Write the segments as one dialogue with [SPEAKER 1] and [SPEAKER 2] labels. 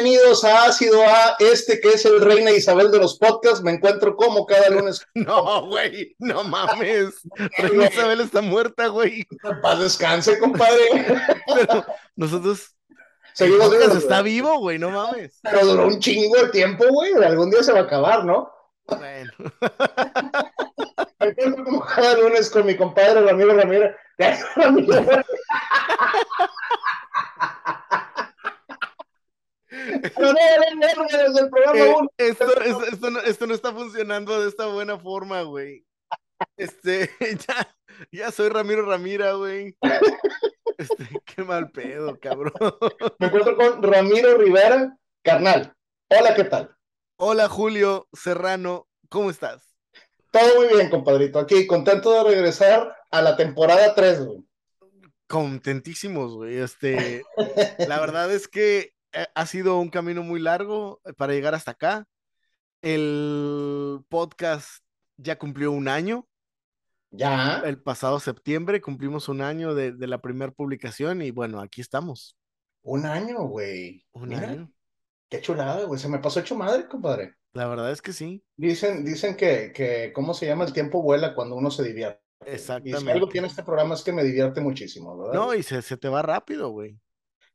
[SPEAKER 1] bienvenidos a Ácido A, este que es el Reina Isabel de los podcasts. Me encuentro como cada lunes.
[SPEAKER 2] No, güey, no mames. Reina Isabel está muerta, güey.
[SPEAKER 1] Paz descanse, compadre.
[SPEAKER 2] Pero nosotros.
[SPEAKER 1] Seguimos
[SPEAKER 2] el podcast
[SPEAKER 1] vivos,
[SPEAKER 2] está vivo, güey, no mames.
[SPEAKER 1] Pero duró un chingo de tiempo, güey. Algún día se va a acabar, ¿no?
[SPEAKER 2] Bueno,
[SPEAKER 1] Me encuentro como cada lunes con mi compadre Ramiro Ramírez. Ramiro. Pero no, el programa
[SPEAKER 2] eh,
[SPEAKER 1] uno.
[SPEAKER 2] esto, esto, esto no, esto no está funcionando de esta buena forma, güey. Este, ya, ya soy Ramiro Ramira, güey. Este, qué mal pedo, cabrón.
[SPEAKER 1] Me encuentro con Ramiro Rivera, carnal. Hola, ¿qué tal?
[SPEAKER 2] Hola, Julio Serrano, ¿cómo estás?
[SPEAKER 1] Todo muy bien, compadrito. Aquí, contento de regresar a la temporada 3, güey.
[SPEAKER 2] Contentísimos, güey. Este, la verdad es que ha sido un camino muy largo eh, para llegar hasta acá. El podcast ya cumplió un año.
[SPEAKER 1] Ya,
[SPEAKER 2] El pasado septiembre cumplimos un año de, de la primera publicación y bueno, aquí estamos.
[SPEAKER 1] un año, güey.
[SPEAKER 2] Un
[SPEAKER 1] Mira,
[SPEAKER 2] año.
[SPEAKER 1] Qué chulada, güey. Se me pasó hecho madre, compadre.
[SPEAKER 2] La verdad es que sí.
[SPEAKER 1] Dicen, dicen que, que, ¿cómo se llama? El tiempo vuela cuando uno se divierte. Y si algo
[SPEAKER 2] Exactamente.
[SPEAKER 1] tiene este programa es que me divierte muchísimo, ¿verdad?
[SPEAKER 2] No, y se, se te va rápido, güey.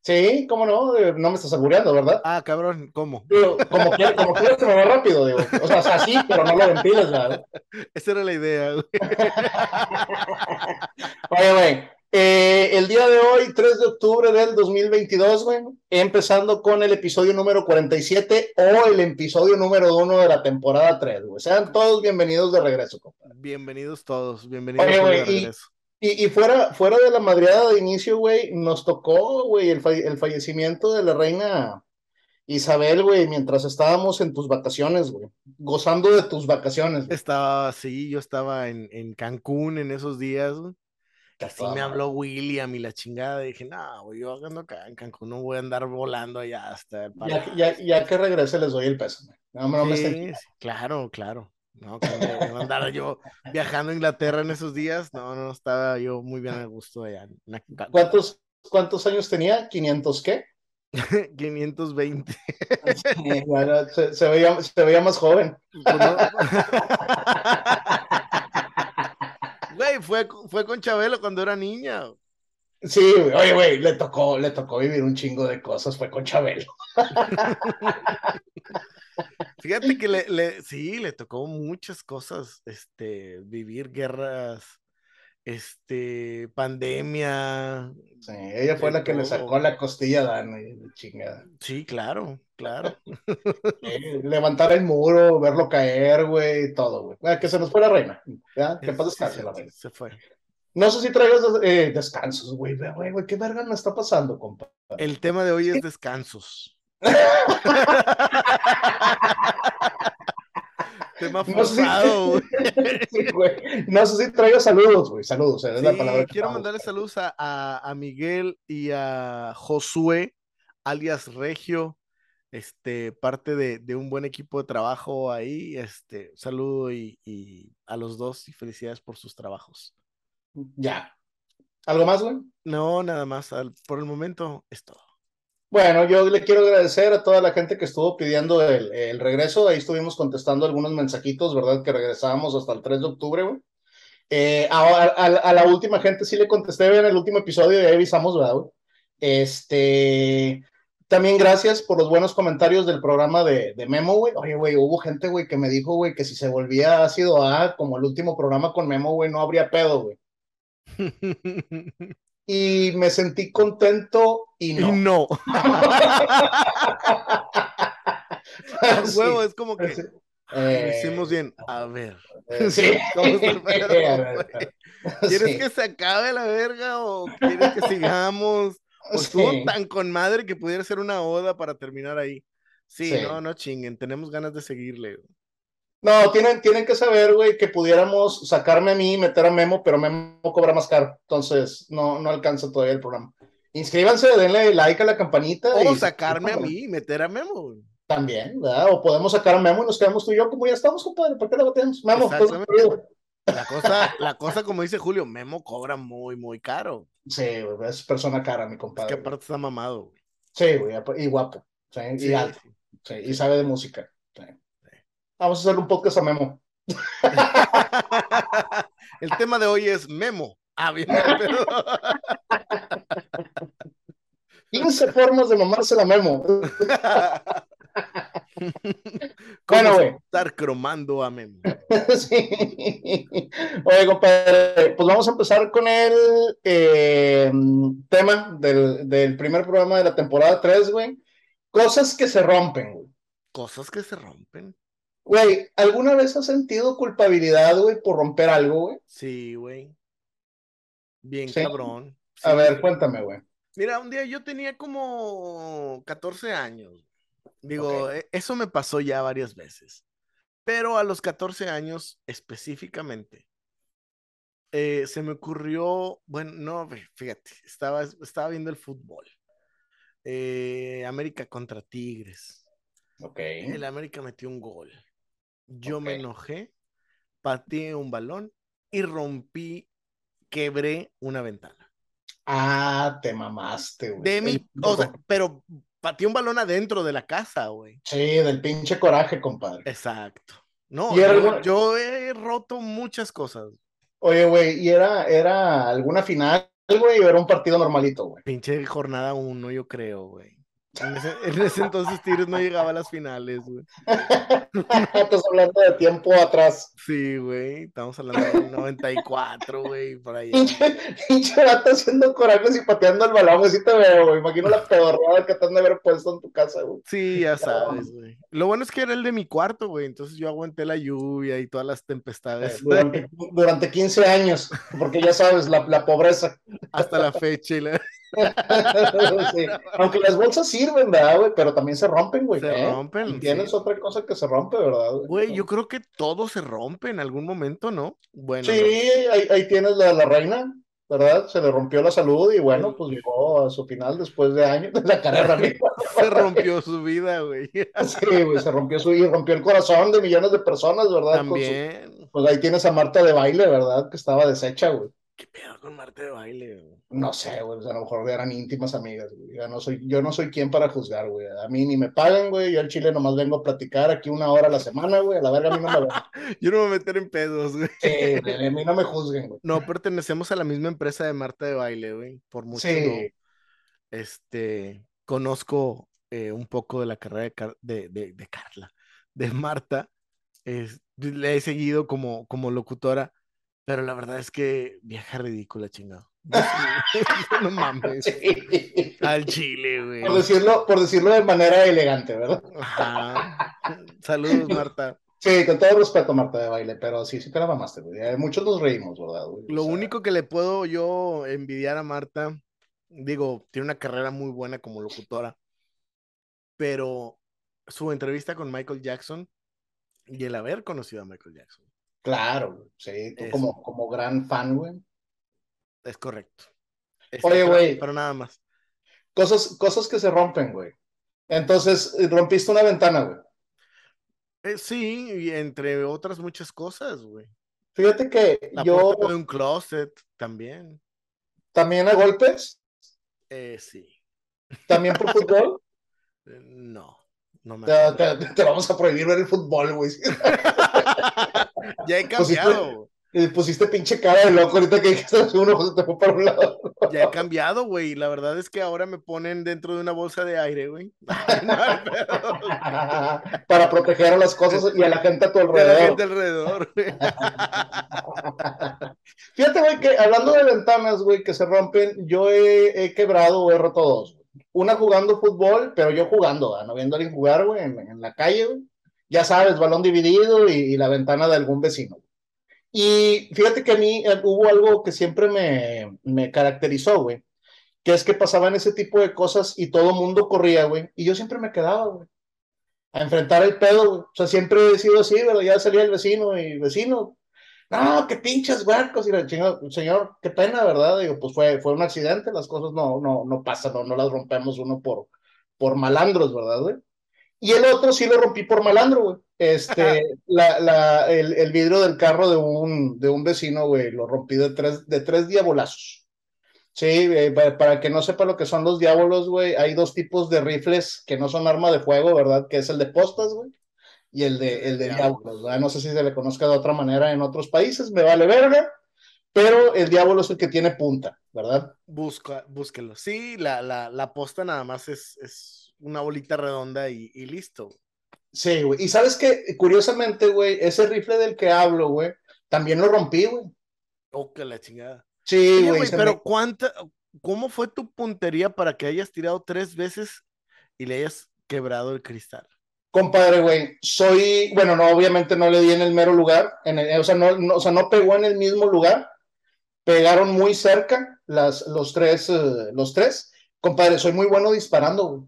[SPEAKER 1] Sí, cómo no, Eh, no me estás albureando, ¿verdad?
[SPEAKER 2] Ah, cabrón, ¿cómo?
[SPEAKER 1] Digo, como quieras, como quieras se me va rápido, digo. O sea, o sea, sí, pero no lo ventiles, ¿verdad?
[SPEAKER 2] Esa era la idea, güey.
[SPEAKER 1] Oye, güey, eh, el día de hoy, 3 de octubre del 2022, güey, empezando con el episodio número 47 o el episodio número 1 de la temporada 3, güey. Sean todos bienvenidos de regreso, compadre.
[SPEAKER 2] Bienvenidos todos, bienvenidos
[SPEAKER 1] Oye,
[SPEAKER 2] de regreso.
[SPEAKER 1] Y, y fuera, fuera de la madreada de inicio, güey, nos tocó, güey, el, el fallecimiento de la reina Isabel, güey, mientras estábamos en tus vacaciones, güey, gozando de tus vacaciones. güey.
[SPEAKER 2] Estaba, sí, yo estaba en, en Cancún en esos días, güey. Así me habló William y la chingada. Dije, no, güey, yo ando acá en Cancún, no voy a andar volando allá hasta el
[SPEAKER 1] Ya, ya, ya que regrese les doy el pésame. No, no me estén-
[SPEAKER 2] Sí, sí, claro, claro. No, que me- iba a andar yo viajando a Inglaterra en esos días. No, no, estaba yo muy bien a gusto allá.
[SPEAKER 1] ¿Cuántos, ¿Cuántos años tenía? ¿500 qué?
[SPEAKER 2] 520.
[SPEAKER 1] Sí, bueno, se, se veía, se veía más joven.
[SPEAKER 2] Pues no. Güey, fue, fue con Chabelo cuando era niña.
[SPEAKER 1] Sí, güey, oye, güey, le tocó, le tocó vivir un chingo de cosas, fue con Chabelo.
[SPEAKER 2] Fíjate que le, le- sí, le tocó muchas cosas, este, vivir guerras, este, pandemia.
[SPEAKER 1] Sí, ella fue la que le sacó la costilla a la chingada.
[SPEAKER 2] Sí, claro, claro.
[SPEAKER 1] Levantar el muro, verlo caer, güey, todo, güey. Bueno, que se nos fue la reina. ¿ya? Que pasa descanse la reina.
[SPEAKER 2] se fue.
[SPEAKER 1] No sé si traigas eh, descansos, güey. Güey, güey, ¿qué verga me está pasando, compa?
[SPEAKER 2] El tema de hoy es descansos. Tema
[SPEAKER 1] No sé si-
[SPEAKER 2] forzado, güey.
[SPEAKER 1] Sí, güey. No sé si traigas saludos, güey. Saludos, eh, es la palabra
[SPEAKER 2] quiero mandarle saludos a, a- a Miguel y a Josué, alias Regio, este, parte de, de un buen equipo de trabajo ahí. Este, saludo y, y a los dos y felicidades por sus trabajos.
[SPEAKER 1] Ya. ¿Algo más, güey?
[SPEAKER 2] No, nada más, al- por el momento es todo.
[SPEAKER 1] Bueno, yo le quiero agradecer a toda la gente que estuvo pidiendo el, el regreso. Ahí estuvimos contestando algunos mensajitos, ¿verdad? Que regresábamos hasta el 3 de octubre, güey. Eh, a, a- a la última gente sí le contesté en el último episodio y avisamos, ¿verdad, güey? Este. También gracias por los buenos comentarios del programa de, de Memo, güey. Oye, güey, hubo gente, güey, que me dijo, güey, que si se volvía ácido A, como el último programa con Memo, güey, no habría pedo, güey. Y me sentí contento y
[SPEAKER 2] Y
[SPEAKER 1] no.
[SPEAKER 2] no. A
[SPEAKER 1] Sí.
[SPEAKER 2] huevo, es como que
[SPEAKER 1] Sí.
[SPEAKER 2] "Ay, lo
[SPEAKER 1] Eh,
[SPEAKER 2] hicimos bien. A ver,
[SPEAKER 1] Eh.
[SPEAKER 2] ¿Quieres que se acabe la verga o quieres que sigamos? O estuvo tan con madre que pudiera ser una oda para terminar ahí. Sí,
[SPEAKER 1] Sí.
[SPEAKER 2] no, no chinguen, tenemos ganas de seguirle.
[SPEAKER 1] No, tienen, tienen que saber, güey, que pudiéramos sacarme a mí y meter a Memo, pero Memo cobra más caro. Entonces, no, no alcanza todavía el programa. Inscríbanse, denle like a la campanita.
[SPEAKER 2] O
[SPEAKER 1] y-
[SPEAKER 2] sacarme a mí y meter a Memo.
[SPEAKER 1] También, ¿verdad? O podemos sacar a Memo y nos quedamos tú y yo, como ya estamos, compadre. ¿Por qué lo batemos? Memo, pues.
[SPEAKER 2] La cosa, la cosa, como dice Julio, Memo cobra muy, muy caro.
[SPEAKER 1] Sí, güey, es persona cara, mi
[SPEAKER 2] Es que
[SPEAKER 1] compadre.
[SPEAKER 2] aparte está mamado. güey.
[SPEAKER 1] Sí, güey, y guapo. Sí, y alto. Sí, y sabe de música. Vamos a hacer un podcast a Memo.
[SPEAKER 2] El tema de hoy es Memo. Ah, bien.
[SPEAKER 1] 15 formas de mamarse la Memo.
[SPEAKER 2] bueno, güey. Estar cromando a Memo.
[SPEAKER 1] sí. Oye, compadre, pues vamos a empezar con el eh, tema del, del, primer programa de la temporada 3, güey. Cosas que se rompen, güey.
[SPEAKER 2] Cosas que se rompen.
[SPEAKER 1] Güey, ¿alguna vez has sentido culpabilidad, güey, por romper algo, güey?
[SPEAKER 2] Sí, güey. Bien cabrón.
[SPEAKER 1] a ver, cuéntame, güey.
[SPEAKER 2] Mira, un día yo tenía como 14 años. Digo, e, eso me pasó ya varias veces. Pero a los 14 años específicamente, eh, se me ocurrió, bueno, no, fíjate, estaba, estaba viendo el fútbol. Eh, América contra Tigres.
[SPEAKER 1] Ok.
[SPEAKER 2] El América metió un gol. Yo me enojé, pateé un balón y rompí, quebré una ventana.
[SPEAKER 1] Ah, te mamaste, güey.
[SPEAKER 2] De mi, o sea, pero pateé un balón adentro de la casa, güey.
[SPEAKER 1] Sí, del pinche coraje, compadre.
[SPEAKER 2] Exacto. No, yo, yo, he roto muchas cosas.
[SPEAKER 1] Oye, güey, ¿y era, era alguna final, güey, o era un partido normalito, güey?
[SPEAKER 2] Pinche jornada uno, yo creo, güey. En ese, entonces Tigres no llegaba a las finales, güey.
[SPEAKER 1] Estás hablando de tiempo atrás.
[SPEAKER 2] Sí, güey. Estamos hablando del 94, güey, por ahí.
[SPEAKER 1] Pinche vato haciendo corajes y pateando el balón, así te veo, güey. Imagino la pedorrada que te han de haber puesto en tu casa, güey.
[SPEAKER 2] Sí, ya sabes, güey. Lo bueno es que era el de mi cuarto, güey. Entonces yo aguanté la lluvia y todas las tempestades.
[SPEAKER 1] Durante, durante 15 años, porque ya sabes, la, la pobreza.
[SPEAKER 2] Hasta la fecha y la...
[SPEAKER 1] Aunque las bolsas sirven, ¿verdad, güey? Pero también se rompen, güey.
[SPEAKER 2] Se ¿eh? rompen.
[SPEAKER 1] Y tienes otra cosa que se rompe, ¿verdad?
[SPEAKER 2] Güey, yo creo que todo se rompe en algún momento, ¿no?
[SPEAKER 1] Bueno. Sí, ahí, ahí, tienes la, la reina, ¿verdad? Se le rompió la salud y bueno, pues llegó a su final después de años de la carrera.
[SPEAKER 2] se rompió su vida, güey.
[SPEAKER 1] sí, güey, se rompió su y rompió el corazón de millones de personas, ¿verdad?
[SPEAKER 2] También.
[SPEAKER 1] pues ahí tienes a Marta de baile, ¿verdad? Que estaba deshecha, güey.
[SPEAKER 2] ¿Qué pedo con Marta de baile? Güey?
[SPEAKER 1] No sé, güey, a lo mejor eran íntimas amigas, güey. Yo no soy, yo no soy quien para juzgar, güey. A mí ni me pagan, güey. Yo al Chile nomás vengo a platicar aquí una hora a la semana, güey. A la verga a mí no me
[SPEAKER 2] Yo no me voy a meter en pedos, güey.
[SPEAKER 1] Sí, a mí no me juzguen, güey.
[SPEAKER 2] No, pertenecemos a la misma empresa de Marta de baile, güey. Por mucho. Sí. Este, conozco eh, un poco de la carrera de, de, de, Carla, de Marta. le he seguido como, como locutora pero la verdad es que vieja ridícula, chingado. no mames. Al chile, güey.
[SPEAKER 1] Por decirlo, por decirlo de manera elegante, ¿verdad?
[SPEAKER 2] Ajá. Saludos, Marta.
[SPEAKER 1] Sí, con todo respeto, Marta de baile, pero sí, sí te la mamaste, güey. Muchos nos reímos, ¿verdad?
[SPEAKER 2] Lo único que le puedo yo envidiar a Marta, digo, tiene una carrera muy buena como locutora, pero su entrevista con Michael Jackson y el haber conocido a Michael Jackson
[SPEAKER 1] Claro, sí, tú como, como gran fan, güey.
[SPEAKER 2] Es correcto.
[SPEAKER 1] Oye, güey.
[SPEAKER 2] Pero nada más.
[SPEAKER 1] Cosas, cosas que se rompen, güey. Entonces, eh, rompiste una ventana, güey.
[SPEAKER 2] Eh, sí, y entre otras muchas cosas, güey.
[SPEAKER 1] Fíjate que
[SPEAKER 2] La
[SPEAKER 1] yo.
[SPEAKER 2] de un closet también.
[SPEAKER 1] ¿También a golpes?
[SPEAKER 2] Eh, sí.
[SPEAKER 1] ¿También por fútbol?
[SPEAKER 2] no. No me
[SPEAKER 1] te, te, vamos a prohibir ver el fútbol, güey.
[SPEAKER 2] ya he cambiado.
[SPEAKER 1] Pusiste, pusiste, pinche cara de loco ahorita que dijiste uno se te fue para un lado.
[SPEAKER 2] Ya he cambiado, güey. La verdad es que ahora me ponen dentro de una bolsa de aire, güey.
[SPEAKER 1] para proteger a las cosas y a la gente a tu alrededor. A
[SPEAKER 2] la gente alrededor, güey.
[SPEAKER 1] Fíjate, güey, que hablando de ventanas, güey, que se rompen, yo he, he quebrado o he roto dos. Una jugando fútbol, pero yo jugando, no viendo a alguien jugar, güey, en, la calle, güey. Ya sabes, balón dividido y, la ventana de algún vecino. Y fíjate que a mí eh, hubo algo que siempre me, me caracterizó, güey, que es que pasaban ese tipo de cosas y todo mundo corría, güey, y yo siempre me quedaba, güey, a enfrentar el pedo, güey. O sea, siempre he sido así, pero ya salía el vecino y vecino, no, qué pinches huercos, y el señor, qué pena, ¿verdad? Digo, pues fue, fue un accidente, las cosas no, no, no pasan, no, no las rompemos uno por, por malandros, ¿verdad, güey? Y el otro sí lo rompí por malandro, güey. Este, la, la, el, el, vidrio del carro de un, de un vecino, güey, lo rompí de tres, de tres diabolazos. Sí, eh, para, para que no sepa lo que son los diablos, güey, hay dos tipos de rifles que no son arma de fuego, ¿verdad? Que es el de postas, güey, y el de, el de diablos, ¿verdad? No sé si se le conozca de otra manera en otros países, me vale verga, pero el diablo es el que tiene punta, ¿verdad?
[SPEAKER 2] Busca, búsquelo. Sí, la, la, la posta nada más es, es una bolita redonda y, y listo.
[SPEAKER 1] Sí, güey. Y sabes que, curiosamente, güey, ese rifle del que hablo, güey, también lo rompí, güey.
[SPEAKER 2] Oh, que la chingada.
[SPEAKER 1] Sí, güey.
[SPEAKER 2] pero
[SPEAKER 1] me-
[SPEAKER 2] ¿cuánta, cómo fue tu puntería para que hayas tirado tres veces y le hayas quebrado el cristal?
[SPEAKER 1] Compadre, güey, soy, bueno, no, obviamente no le di en el mero lugar, en el- o, sea, no, no- o sea, no pegó en el mismo lugar, pegaron muy cerca las, los tres, eh, los tres. Compadre, soy muy bueno disparando, güey.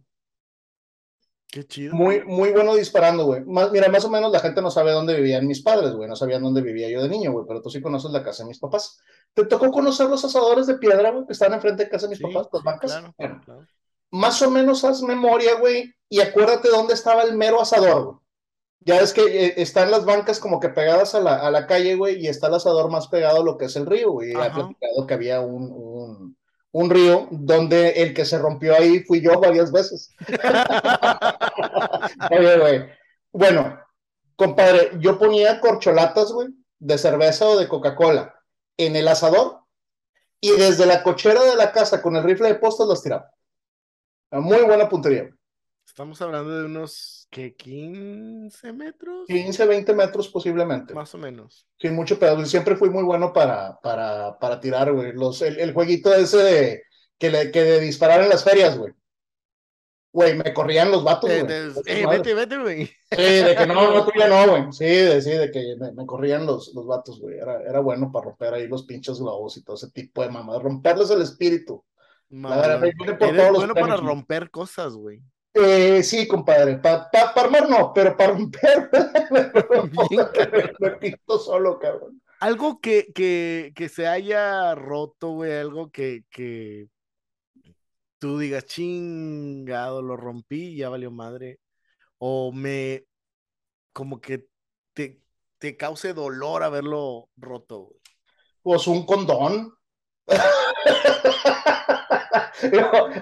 [SPEAKER 2] Qué chido.
[SPEAKER 1] Muy, muy bueno disparando, güey. Más, mira, más o menos la gente no sabe dónde vivían mis padres, güey. No sabían dónde vivía yo de niño, güey. Pero tú sí conoces la casa de mis papás. ¿Te tocó conocer los asadores de piedra, güey, que están enfrente de casa de mis
[SPEAKER 2] Sí,
[SPEAKER 1] papás, las
[SPEAKER 2] sí,
[SPEAKER 1] bancas?
[SPEAKER 2] claro,
[SPEAKER 1] Bueno,
[SPEAKER 2] claro.
[SPEAKER 1] más o menos haz memoria, güey, y acuérdate dónde estaba el mero asador, güey. Ya ves que eh, están las bancas como que pegadas a la, a la calle, güey, y está el asador más pegado a lo que es el río, güey.
[SPEAKER 2] Ajá.
[SPEAKER 1] platicado que había un, un, un río donde el que se rompió ahí fui yo varias veces. Oye, güey. Bueno, compadre, yo ponía corcholatas, güey, de cerveza o de Coca-Cola en el asador y desde la cochera de la casa con el rifle de postas las tiraba. Muy buena puntería. güey.
[SPEAKER 2] Estamos hablando de unos, ¿qué? 15 metros,
[SPEAKER 1] 15, 20 metros posiblemente.
[SPEAKER 2] más o menos.
[SPEAKER 1] Sin mucho pedo. Y Siempre fui muy bueno para, para, para tirar, güey. Los, el, el jueguito ese de, que, le, que de disparar en las ferias, güey. Güey, me corrían los vatos,
[SPEAKER 2] Eh,
[SPEAKER 1] güey.
[SPEAKER 2] eh, vete, vete, güey.
[SPEAKER 1] Sí, de que no, no, tú ya no, güey. Sí, de, sí, de que me, me corrían los, los vatos, güey. Era, era bueno para romper ahí los pinches globos y todo ese tipo de mamadas. Romperles el espíritu. La verdad, por
[SPEAKER 2] Eres
[SPEAKER 1] todos los
[SPEAKER 2] bueno para
[SPEAKER 1] premios, güey.
[SPEAKER 2] romper cosas, güey.
[SPEAKER 1] Eh, sí, compadre. Para pa, pa armar no, pero para romper.
[SPEAKER 2] Bien,
[SPEAKER 1] me pinto solo, cabrón.
[SPEAKER 2] Algo que, que, que se haya roto, güey, algo que, que tú digas, chingado, lo rompí ya valió madre. O me, como que te, te cause dolor haberlo roto, güey.
[SPEAKER 1] Pues un condón.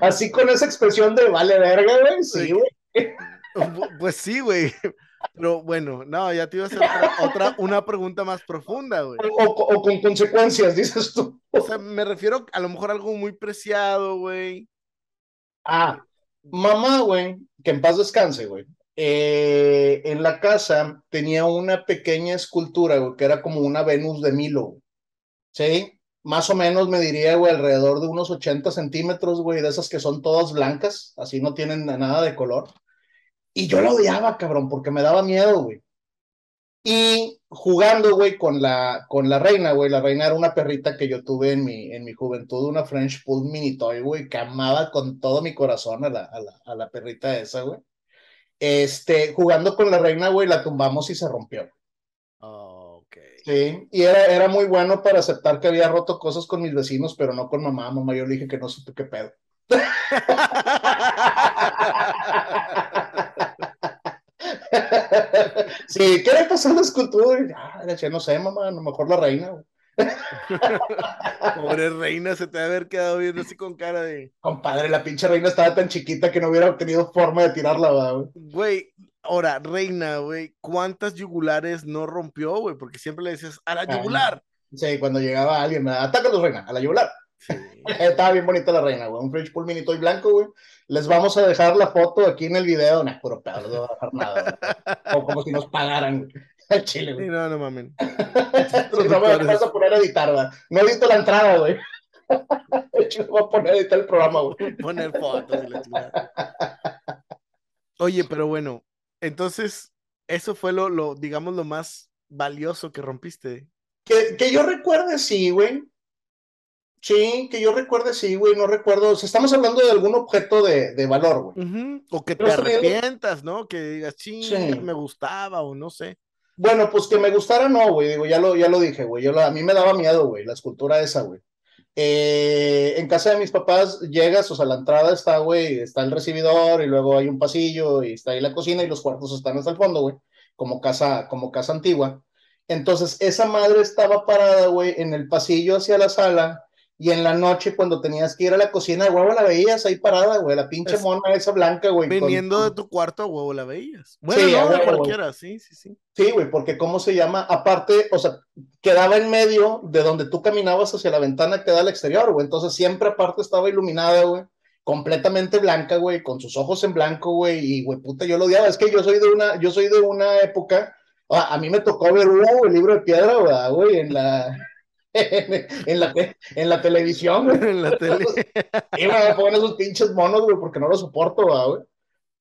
[SPEAKER 1] Así con esa expresión de vale verga, güey. Sí, güey.
[SPEAKER 2] Pues sí, güey. Pero bueno, no, ya te iba a hacer otra, otra- una pregunta más profunda, güey.
[SPEAKER 1] O, o con consecuencias, dices tú.
[SPEAKER 2] O sea, me refiero a lo mejor a algo muy preciado, güey.
[SPEAKER 1] Ah, mamá, güey, que en paz descanse, güey. eh, en la casa tenía una pequeña escultura, güey, que era como una Venus de Milo. ¿sí? Más o menos me diría, güey, alrededor de unos 80 centímetros, güey, de esas que son todas blancas, así no tienen nada de color. Y yo la odiaba, cabrón, porque me daba miedo, güey. Y jugando, güey, con la, con la reina, güey, la reina era una perrita que yo tuve en mi, en mi juventud, una French Poodle Mini Toy, güey, que amaba con todo mi corazón a la, a la, a la perrita esa, güey. Este, jugando con la reina, güey, la tumbamos y se rompió. Sí, y era, era muy bueno para aceptar que había roto cosas con mis vecinos, pero no con mamá. Mamá, yo le dije que no supe qué pedo. sí, ¿qué le pasó a la escultura? Y, Ah, no sé, mamá, a lo mejor la reina. güey.
[SPEAKER 2] Pobre reina, se te debe haber quedado viendo así con cara de.
[SPEAKER 1] Compadre, la pinche reina estaba tan chiquita que no hubiera tenido forma de tirarla, ¿verdad, güey.
[SPEAKER 2] Güey, ahora, reina, güey, ¿cuántas yugulares no rompió, güey? Porque siempre le dices, a la
[SPEAKER 1] Ah.
[SPEAKER 2] yugular.
[SPEAKER 1] Sí, cuando llegaba alguien, atácalos, reina, a la yugular.
[SPEAKER 2] Sí.
[SPEAKER 1] Estaba bien bonita la reina, güey. Un French Pool Mini Toy blanco, güey. Les vamos a dejar la foto aquí en el video. Nah, puro pedo, no a dejar nada. güey. O como si nos pagaran, güey. Al chile,
[SPEAKER 2] Sí,
[SPEAKER 1] güey.
[SPEAKER 2] no, no mamen.
[SPEAKER 1] No me vas a poner a editar, ¿verdad? No edito la entrada, güey. Hecho, voy a poner a editar el programa, güey.
[SPEAKER 2] Poner fotos y la chingada. Oye, pero bueno, entonces, eso fue lo, lo, digamos, lo más valioso que rompiste.
[SPEAKER 1] Que, que yo recuerde, sí, güey. Sí, que yo recuerde, sí, güey. No recuerdo. O sea, estamos hablando de algún objeto de, de valor, güey.
[SPEAKER 2] O que te arrepientas, ¿no? Que digas, ching,
[SPEAKER 1] Sí.
[SPEAKER 2] me gustaba o no sé.
[SPEAKER 1] Bueno, pues que me gustara, no, güey. Digo, ya lo, ya lo dije, güey. Yo a mí me daba miedo, güey, la escultura esa, güey. Eh, en casa de mis papás llegas, o sea, la entrada está, güey, está el recibidor y luego hay un pasillo y está ahí la cocina y los cuartos están hasta el fondo, güey, como casa, como casa antigua. Entonces, esa madre estaba parada, güey, en el pasillo hacia la sala y en la noche cuando tenías que ir a la cocina, de huevo la veías ahí parada, güey, la pinche
[SPEAKER 2] Es-
[SPEAKER 1] mona esa blanca, güey. con-
[SPEAKER 2] Viniendo de tu cuarto, huevo, la veías. Bueno,
[SPEAKER 1] Sí,
[SPEAKER 2] no,
[SPEAKER 1] güey.
[SPEAKER 2] cualquiera, sí, sí, sí.
[SPEAKER 1] Sí, güey, porque ¿cómo se llama? Aparte, o sea, quedaba en medio de donde tú caminabas hacia la ventana que da al exterior, güey. Entonces siempre aparte estaba iluminada, güey. Completamente blanca, güey, con sus ojos en blanco, güey. Y, güey, puta, yo lo odiaba. Es que yo soy de una, yo soy de una época, a, a mí me tocó ver Hugo, el libro de piedra, ¿verdad, güey, en la, en la, en la televisión, güey.
[SPEAKER 2] en la tele.
[SPEAKER 1] Y me ponen esos pinches monos, güey, porque no lo soporto, ¿verdad, güey.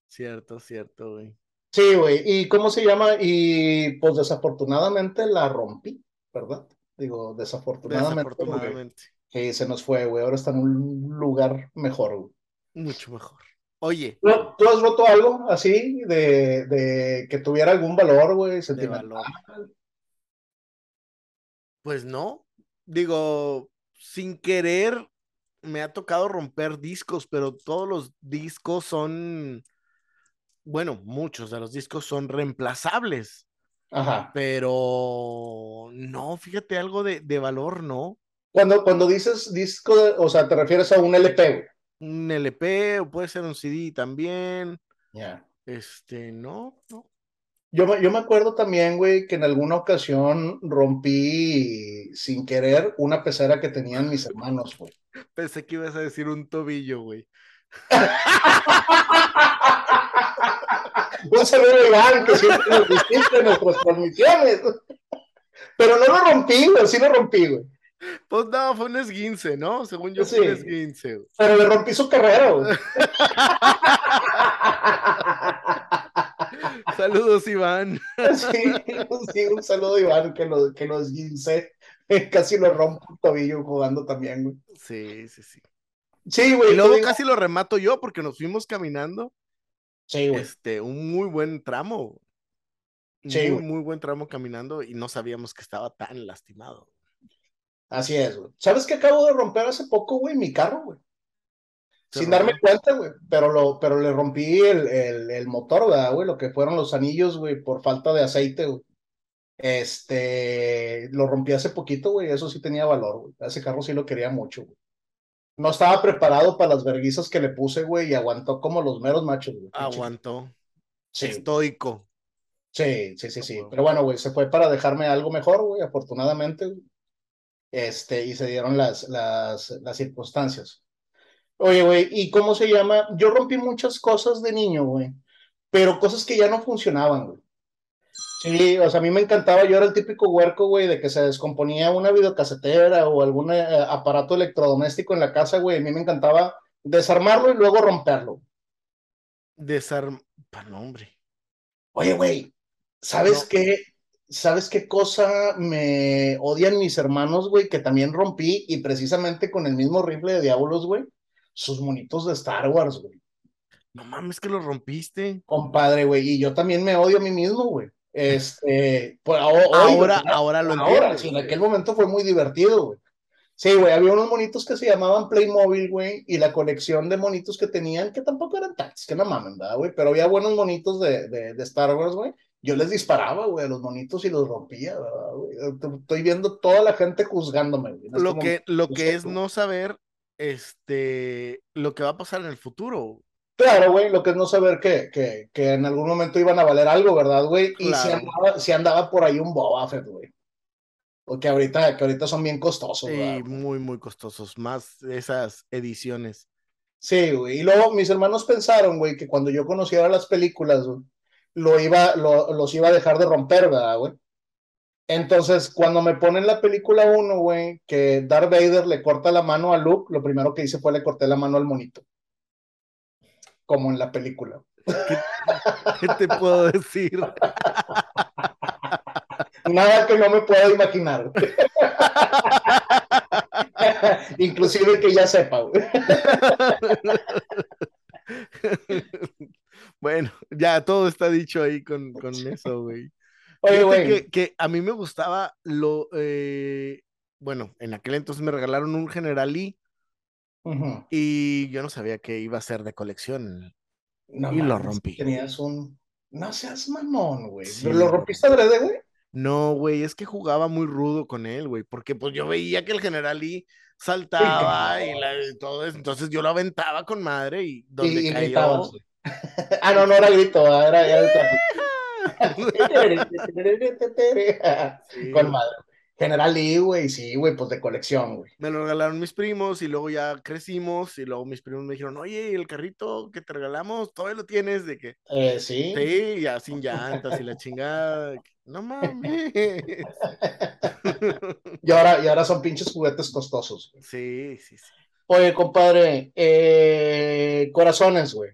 [SPEAKER 2] Cierto, cierto, güey.
[SPEAKER 1] Sí, güey. ¿Y cómo se llama? Y pues desafortunadamente la rompí, ¿verdad? Digo, desafortunadamente.
[SPEAKER 2] Desafortunadamente.
[SPEAKER 1] Que se nos fue, güey. Ahora está en un lugar mejor, güey.
[SPEAKER 2] Mucho mejor. Oye,
[SPEAKER 1] ¿Tú, tú has roto algo así de, de que tuviera algún valor, güey?
[SPEAKER 2] de valor. Pues no. Digo, sin querer me ha tocado romper discos, pero todos los discos son, bueno, muchos de los discos son reemplazables,
[SPEAKER 1] Ajá.
[SPEAKER 2] pero no, fíjate, algo de, de valor, ¿no?
[SPEAKER 1] Cuando, cuando dices disco, o sea, te refieres a un LP.
[SPEAKER 2] Un LP o puede ser un CD también.
[SPEAKER 1] Ya.
[SPEAKER 2] Este, no, no.
[SPEAKER 1] Yo, me- yo me acuerdo también, güey, que en alguna ocasión rompí sin querer una pecera que tenían mis hermanos, güey.
[SPEAKER 2] Pensé que ibas a decir un tobillo, güey.
[SPEAKER 1] Un saludo Iván, que siempre nos visita en nuestras transmisiones. Pero no lo rompí, güey, sí lo rompí, güey.
[SPEAKER 2] Pues no, fue un esguince, ¿no? Según yo
[SPEAKER 1] Sí.
[SPEAKER 2] fue un esguince. güey.
[SPEAKER 1] Pero le rompí su carrera, güey.
[SPEAKER 2] Saludos, Iván.
[SPEAKER 1] Sí, sí, un saludo Iván, que lo, que lo esguincé. Casi lo rompo el tobillo jugando también, güey.
[SPEAKER 2] Sí, sí, sí.
[SPEAKER 1] Sí, güey.
[SPEAKER 2] Y luego
[SPEAKER 1] digo-
[SPEAKER 2] casi lo remato yo porque nos fuimos caminando
[SPEAKER 1] Sí, güey.
[SPEAKER 2] este, un muy buen tramo.
[SPEAKER 1] Sí,
[SPEAKER 2] muy, muy buen tramo caminando y no sabíamos que estaba tan lastimado.
[SPEAKER 1] Así es, güey. ¿Sabes qué acabo de romper hace poco, güey? Mi carro, güey. Sin darme cuenta, güey. Pero, lo, pero le rompí el, el, el motor, ¿verdad, güey? Lo que fueron los anillos, güey, por falta de aceite, güey. Este, lo rompí hace poquito, güey. Eso sí tenía valor, güey. Ese carro sí lo quería mucho, güey. No estaba preparado para las verguizas que le puse, güey, y aguantó como los meros machos, güey.
[SPEAKER 2] Aguantó.
[SPEAKER 1] Sí,
[SPEAKER 2] Estoico.
[SPEAKER 1] sí, sí, sí, sí. Pero bueno, güey, se fue para dejarme algo mejor, güey, afortunadamente, güey. Este, y se dieron las, las, las circunstancias. Oye, güey, ¿y cómo se llama? Yo rompí muchas cosas de niño, güey, pero cosas que ya no funcionaban, güey. Sí, o sea, a mí me encantaba, yo era el típico huerco, güey, de que se descomponía una videocasetera o algún eh, aparato electrodoméstico en la casa, güey, a mí me encantaba desarmarlo y luego romperlo.
[SPEAKER 2] Desarm... Pa, no, hombre.
[SPEAKER 1] Oye, güey, ¿sabes
[SPEAKER 2] No.
[SPEAKER 1] qué? ¿Sabes qué cosa me odian mis hermanos, güey? Que también rompí y precisamente con el mismo rifle de diablos, güey. Sus monitos de Star Wars, güey.
[SPEAKER 2] No mames que lo rompiste.
[SPEAKER 1] Compadre, güey. Y yo también me odio a mí mismo, güey. Este, pues hoy,
[SPEAKER 2] Ahora, ahora lo
[SPEAKER 1] Ahora,
[SPEAKER 2] entiendes.
[SPEAKER 1] sí, en aquel momento fue muy divertido, güey. Sí, güey, había unos monitos que se llamaban Playmobil, güey, y la colección de monitos que tenían, que tampoco eran tantos, que no mamen, ¿verdad, güey? Pero había buenos monitos de, de, de Star Wars, güey. Yo les disparaba, güey, a los monitos y los rompía, ¿verdad, güey? Estoy viendo toda la gente juzgándome, güey. en este
[SPEAKER 2] Lo que,
[SPEAKER 1] momento.
[SPEAKER 2] lo que es no saber este, lo que va a pasar en el futuro.
[SPEAKER 1] Claro, güey, lo que es no saber que, que, que en algún momento iban a valer algo, ¿verdad, güey? Y si andaba, si andaba por ahí un Boba Fett, güey. Porque ahorita, que ahorita son bien costosos, ¿verdad,
[SPEAKER 2] Y
[SPEAKER 1] güey?
[SPEAKER 2] muy, muy costosos. Más esas ediciones.
[SPEAKER 1] Sí, güey. Y luego mis hermanos pensaron, güey, que cuando yo conociera las películas, güey, lo iba, lo- los iba a dejar de romper, ¿verdad, güey? Entonces, cuando me ponen la película 1, güey, que Darth Vader le corta la mano a Luke, lo primero que hice fue le corté la mano al monito. Como en la película.
[SPEAKER 2] ¿Qué te puedo decir?
[SPEAKER 1] Nada que no me pueda imaginar. Inclusive que ya sepa, güey.
[SPEAKER 2] Bueno, ya todo está dicho ahí con, con eso, güey.
[SPEAKER 1] Oye, güey.
[SPEAKER 2] que, que a mí me gustaba lo, eh, bueno, en aquel entonces me regalaron un Generalí
[SPEAKER 1] Ujú.
[SPEAKER 2] y yo no sabía que iba a ser de colección.
[SPEAKER 1] No
[SPEAKER 2] Y lo rompí.
[SPEAKER 1] Tenías un. No seas mamón, güey.
[SPEAKER 2] Sí,
[SPEAKER 1] ¿Lo rompiste adrede, güey?
[SPEAKER 2] No, güey, es que jugaba muy rudo con él, güey, porque pues yo veía que el general Lee saltaba y, la, todo eso, entonces yo lo aventaba con madre y donde
[SPEAKER 1] Y, gritabas, ah, no, no era grito, era, era el
[SPEAKER 2] Sí,
[SPEAKER 1] Con madre. General Lee, güey, sí, güey, pues de colección, güey.
[SPEAKER 2] Me lo regalaron mis primos y luego ya crecimos y luego mis primos me dijeron, oye, el carrito que te regalamos, todavía lo tienes de que,
[SPEAKER 1] Eh, sí.
[SPEAKER 2] sí, ya sin llantas y la chingada. No mames.
[SPEAKER 1] Y ahora, y ahora son pinches juguetes costosos. güey.
[SPEAKER 2] Sí, sí, sí.
[SPEAKER 1] Oye, compadre, eh, corazones, güey.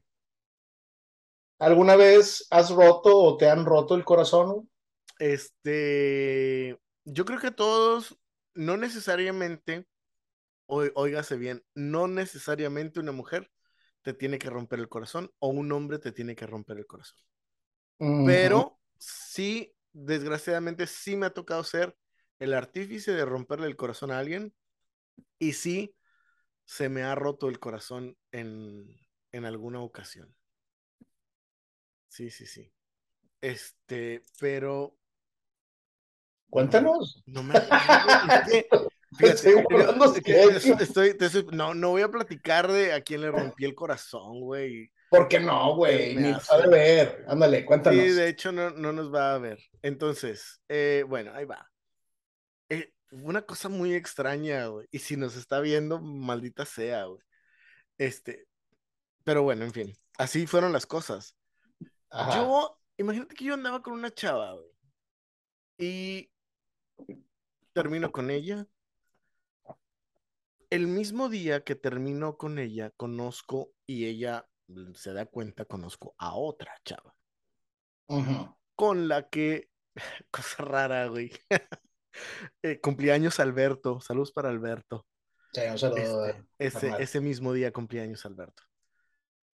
[SPEAKER 1] ¿Alguna vez has roto o te han roto el corazón?
[SPEAKER 2] Este, yo creo que todos, no necesariamente, oi- óigase bien, no necesariamente una mujer te tiene que romper el corazón o un hombre te tiene que romper el corazón. Pero sí, desgraciadamente, sí me ha tocado ser el artífice de romperle el corazón a alguien y sí se me ha roto el corazón en, en alguna ocasión. Sí, sí, sí. Este, pero
[SPEAKER 1] Cuéntanos.
[SPEAKER 2] no me fíjate,
[SPEAKER 1] Estoy
[SPEAKER 2] estoy- no, no voy a platicar de a quién le rompí el corazón, güey.
[SPEAKER 1] ¿Por qué no, güey? Ni
[SPEAKER 2] hace-
[SPEAKER 1] sabe ver. Ándale, cuéntanos.
[SPEAKER 2] Sí, de hecho no, no nos va a ver. Entonces, eh, bueno, ahí va. Eh, una cosa muy extraña, güey. Y si nos está viendo, maldita sea, güey. Este, pero bueno, en fin, así fueron las cosas.
[SPEAKER 1] Ajá.
[SPEAKER 2] Yo, imagínate que yo andaba con una chava, güey. Y termino con ella. El mismo día que termino con ella, conozco y ella se da cuenta, conozco a otra chava.
[SPEAKER 1] Ujú.
[SPEAKER 2] con la que, cosa rara, güey. Eh, cumpleaños Alberto, saludos para Alberto.
[SPEAKER 1] Sí, un saludo.
[SPEAKER 2] Este,
[SPEAKER 1] eh,
[SPEAKER 2] ese, ese mismo día cumpleaños Alberto.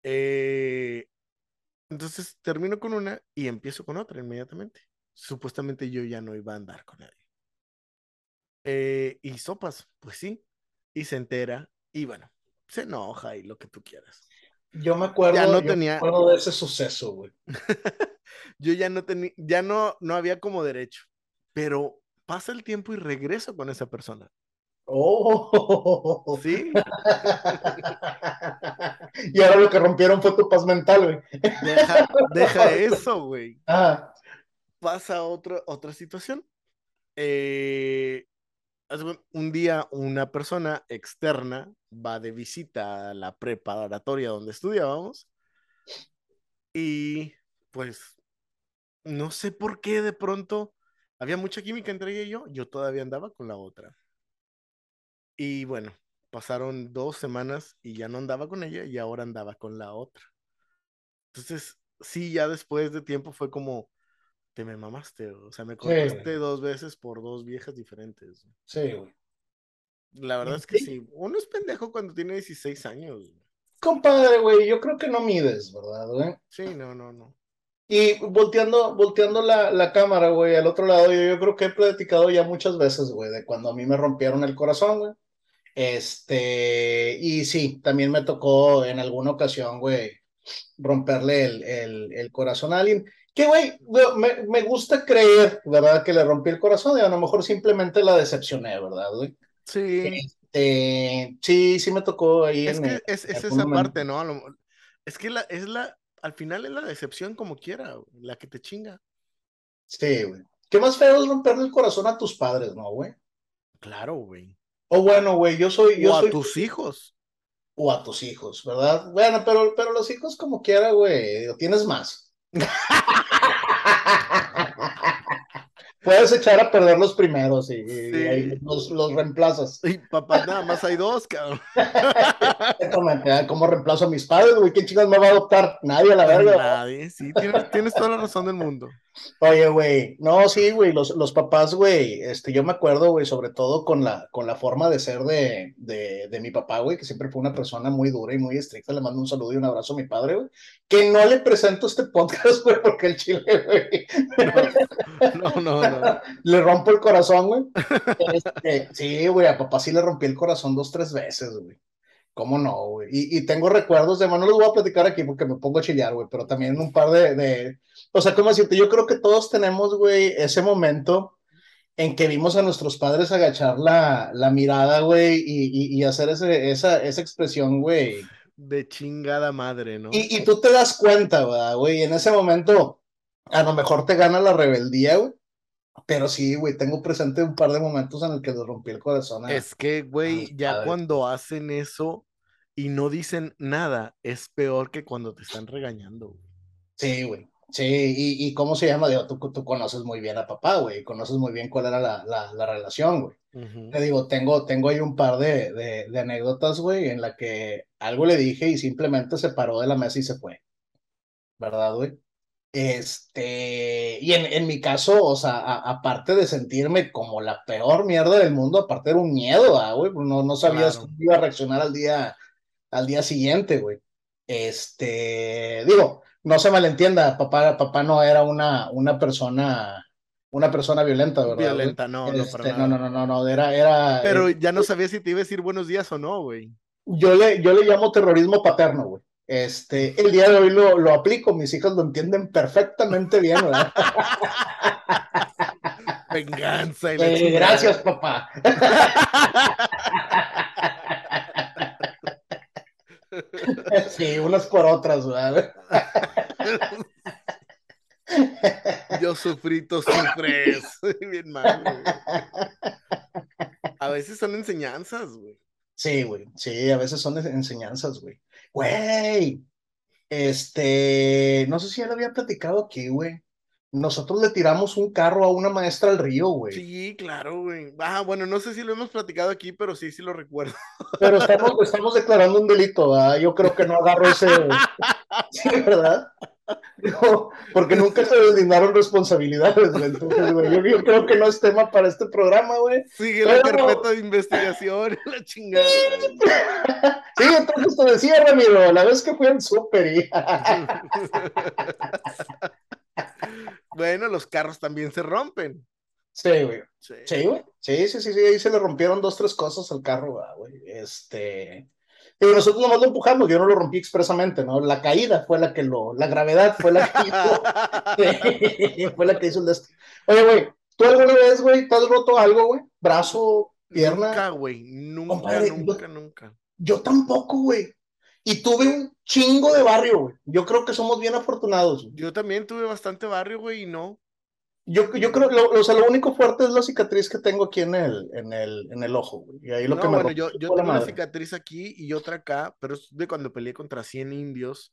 [SPEAKER 2] Eh, entonces termino con una y empiezo con otra inmediatamente. Supuestamente yo ya no iba a andar con nadie. Eh, y sopas, pues sí. Y se entera y bueno, se enoja y lo que tú quieras.
[SPEAKER 1] Yo me acuerdo,
[SPEAKER 2] Ya no
[SPEAKER 1] yo
[SPEAKER 2] tenía-
[SPEAKER 1] me acuerdo de ese suceso, güey.
[SPEAKER 2] Yo ya no tenía, ya no, no había como derecho. Pero pasa el tiempo y regreso con esa persona.
[SPEAKER 1] Oh.
[SPEAKER 2] Sí,
[SPEAKER 1] y ahora lo que rompieron fue tu paz mental, güey.
[SPEAKER 2] deja, deja eso, güey.
[SPEAKER 1] Ah,
[SPEAKER 2] Pasa otra, otra situación. Eh, un día una persona externa va de visita a la preparatoria donde estudiábamos y pues no sé por qué de pronto había mucha química entre ella y yo, yo todavía andaba con la otra. Y bueno, pasaron dos semanas y ya no andaba con ella y ahora andaba con la otra. Entonces, sí, ya después de tiempo fue como, te me mamaste, o sea, me cortaste dos veces por dos viejas diferentes.
[SPEAKER 1] sí, güey.
[SPEAKER 2] La verdad es que
[SPEAKER 1] Sí.
[SPEAKER 2] sí, uno es pendejo cuando tiene 16 años. güey.
[SPEAKER 1] Compadre, güey, yo creo que no mides, ¿verdad, güey?
[SPEAKER 2] Sí, no, no, no.
[SPEAKER 1] Y volteando, volteando la, la cámara, güey, al otro lado, yo, yo creo que he platicado ya muchas veces, güey, de cuando a mí me rompieron el corazón, güey. Este, y sí, también me tocó en alguna ocasión, güey, romperle el, el, el corazón a alguien. Que, güey, me, me gusta creer, ¿verdad? Que le rompí el corazón y a lo mejor simplemente la decepcioné, ¿verdad, güey?
[SPEAKER 2] Sí,
[SPEAKER 1] Este, sí, sí me tocó ahí
[SPEAKER 2] es
[SPEAKER 1] en
[SPEAKER 2] que
[SPEAKER 1] el-
[SPEAKER 2] es, esa
[SPEAKER 1] momento.
[SPEAKER 2] parte, ¿no? Es que la, es la, al final es la decepción como quiera, güey, la que te chinga.
[SPEAKER 1] Sí, güey. ¿Qué más feo es romperle el corazón a tus padres, no, güey?
[SPEAKER 2] Claro, güey.
[SPEAKER 1] O bueno, güey, yo soy, yo
[SPEAKER 2] O a tus hijos.
[SPEAKER 1] o a tus hijos, ¿verdad? Bueno, pero, pero los hijos como quiera, güey, tienes más. Puedes echar a perder los primeros y, y
[SPEAKER 2] Sí.
[SPEAKER 1] ahí los, los reemplazas.
[SPEAKER 2] Y papá, nada más hay dos, cabrón.
[SPEAKER 1] ¿eh? ¿cómo reemplazo a mis padres, güey? ¿Quién chingas me va a adoptar? Nadie, a la verga.
[SPEAKER 2] Nadie, sí, tienes, tienes toda la razón del mundo.
[SPEAKER 1] Oye, güey, no, sí, güey, los, los papás, güey, este, yo me acuerdo, güey, sobre todo con la, con la forma de ser de, de, de mi papá, güey, que siempre fue una persona muy dura y muy estricta, le mando un saludo y un abrazo a mi padre, güey, que no le presento este podcast, güey, porque el chile, güey,
[SPEAKER 2] No, no, no.
[SPEAKER 1] le rompo el corazón, güey. Este, sí, güey, a papá sí le rompí el corazón dos, tres veces, güey. ¿Cómo no, güey? Y, y tengo recuerdos de, bueno, no los voy a platicar aquí porque me pongo a chillar, güey, pero también un par de, de, o sea, ¿cómo decirte? Yo creo que todos tenemos, güey, ese momento en que vimos a nuestros padres agachar la, la mirada, güey, y, y, hacer ese, esa, esa expresión, güey.
[SPEAKER 2] De chingada madre, ¿no?
[SPEAKER 1] Y, y tú te das cuenta, güey, en ese momento a lo mejor te gana la rebeldía, güey. Pero sí, güey, tengo presente un par de momentos en el que le rompí el corazón.
[SPEAKER 2] es que, güey, ya cuando hacen eso y no dicen nada, es peor que cuando te están regañando.
[SPEAKER 1] Sí, güey. Sí, y, y, cómo se llama, digo, tú, tú conoces muy bien a papá, güey, conoces muy bien cuál era la, la, la relación, güey. Te digo, tengo, tengo ahí un par de, de, de anécdotas, güey, en la que algo le dije y simplemente se paró de la mesa y se fue. ¿Verdad, güey? Este, y en, en mi caso, o sea, aparte de sentirme como la peor mierda del mundo, aparte era un miedo, ah, güey, no, no sabías cómo iba a reaccionar al día, al día siguiente, güey. Este, digo, no se malentienda, papá, papá no era una, una persona, una persona violenta, ¿verdad?
[SPEAKER 2] Violenta, no, no,
[SPEAKER 1] este, no, no, no, no, no, era, era.
[SPEAKER 2] Pero eh, ya no sabía si te iba a decir buenos días o no, güey.
[SPEAKER 1] Yo le, yo le llamo terrorismo paterno, güey. Este, el día de hoy lo, lo aplico, mis hijos lo entienden perfectamente bien, ¿verdad?
[SPEAKER 2] Venganza.
[SPEAKER 1] Y gracias, papá. Sí, unas por otras, ¿verdad?
[SPEAKER 2] Yo sufrí, tú sufres. Bien mal, A veces son enseñanzas, güey.
[SPEAKER 1] Sí, güey. Sí, a veces son enseñanzas, güey. Güey, este, no sé si ya lo había platicado aquí, güey. Nosotros le tiramos un carro a una maestra al río, güey.
[SPEAKER 2] Sí, claro, güey. Ah, bueno, no sé si lo hemos platicado aquí, pero sí, sí lo recuerdo.
[SPEAKER 1] Pero estamos, estamos declarando un delito, ¿verdad? Yo creo que no agarro ese. Sí, ¿verdad? porque nunca se designaron responsabilidades, güey. Entonces, güey, yo, creo que no es tema para este programa, güey.
[SPEAKER 2] Sigue la carpeta de investigación, la chingada.
[SPEAKER 1] Sí, entonces te decía, Ramiro, la vez que fui al súper y...
[SPEAKER 2] bueno, los carros también se rompen.
[SPEAKER 1] Sí, güey. Sí, güey. Sí. sí, sí, sí, ahí se le rompieron dos, tres cosas al carro, güey. Este... Y nosotros nomás lo empujamos, yo no lo rompí expresamente, ¿no? La caída fue la que lo, la gravedad fue la que hizo, fue la que hizo el destino. Oye, güey, ¿tú alguna vez, güey, te has roto algo, güey? Brazo, pierna.
[SPEAKER 2] Nunca, güey, nunca, nunca, nunca.
[SPEAKER 1] Yo tampoco, güey. Y tuve un chingo de barrio, güey. Yo creo que somos bien afortunados.
[SPEAKER 2] Yo también tuve bastante barrio, güey, y no.
[SPEAKER 1] Yo, yo creo, lo, o sea, lo único fuerte es la cicatriz que tengo aquí en el, en el, en el ojo, güey. Y ahí lo que me
[SPEAKER 2] bueno, yo, yo tengo una cicatriz aquí y otra acá, pero es de cuando peleé contra 100 indios.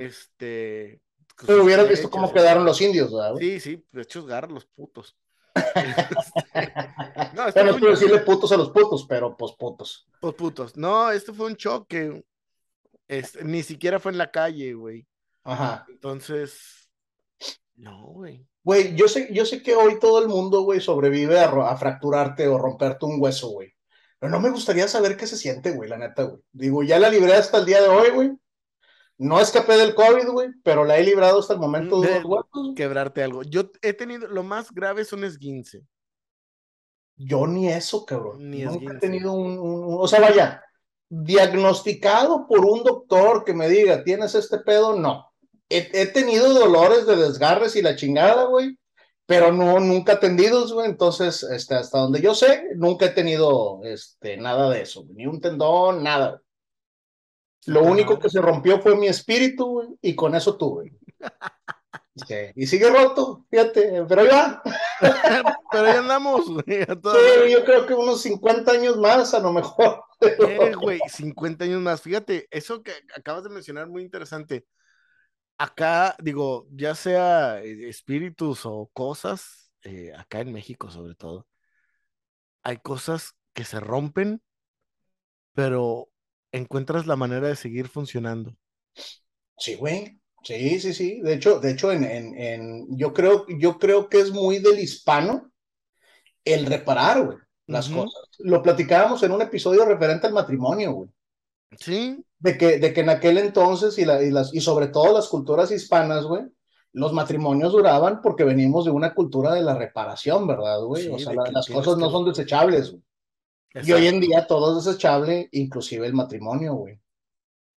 [SPEAKER 2] Este.
[SPEAKER 1] Pues, pero hubieras visto cómo quedaron los indios, ¿verdad?
[SPEAKER 2] Sí, sí, de hecho, garras los putos.
[SPEAKER 1] no, bueno, no quiero decirle putos a los putos, pero pues putos.
[SPEAKER 2] Pues putos. No, esto fue un choque. Este, ni siquiera fue en la calle, güey.
[SPEAKER 1] Ajá.
[SPEAKER 2] Entonces, no, güey.
[SPEAKER 1] Güey, yo sé, yo sé que hoy todo el mundo, güey, sobrevive a, fracturarte o romperte un hueso, güey. Pero no me gustaría saber qué se siente, güey, la neta, güey. Digo, ya la libré hasta el día de hoy, güey. No escapé del COVID, güey, pero la he librado hasta el momento de, los huesos.
[SPEAKER 2] Quebrarte algo. Yo he tenido, lo más grave son esguince.
[SPEAKER 1] Yo ni eso, cabrón. Ni Nunca he tenido un, o sea, vaya, diagnosticado por un doctor que me diga, tienes este pedo, no. He, tenido dolores de desgarres y la chingada, güey, pero no, nunca atendidos, güey, entonces, este, hasta donde yo sé, nunca he tenido, este, nada de eso, ni un tendón, nada. Lo único que se rompió fue mi espíritu, güey, y con eso tuve. Y sigue roto, fíjate, pero ya.
[SPEAKER 2] pero ya andamos, güey.
[SPEAKER 1] Sí, yo creo que unos 50 años más, a lo mejor.
[SPEAKER 2] Eh, güey, 50 años más. Fíjate, eso que acabas de mencionar, muy interesante acá, digo, ya sea eh, espíritus o cosas, eh, acá en México sobre todo, hay cosas que se rompen, pero encuentras la manera de seguir funcionando.
[SPEAKER 1] Sí, güey. Sí, sí, sí. De hecho, de hecho, en, en, en, yo creo, yo creo que es muy del hispano el reparar, güey, las cosas. Lo platicábamos en un episodio referente al matrimonio, güey.
[SPEAKER 2] Sí.
[SPEAKER 1] De que, de que en aquel entonces y, la, y, las, y sobre todo las culturas hispanas, güey, los matrimonios duraban porque venimos de una cultura de la reparación, ¿verdad, güey? o sea, las cosas no son desechables, güey. Y hoy en día todo es desechable, inclusive el matrimonio, güey.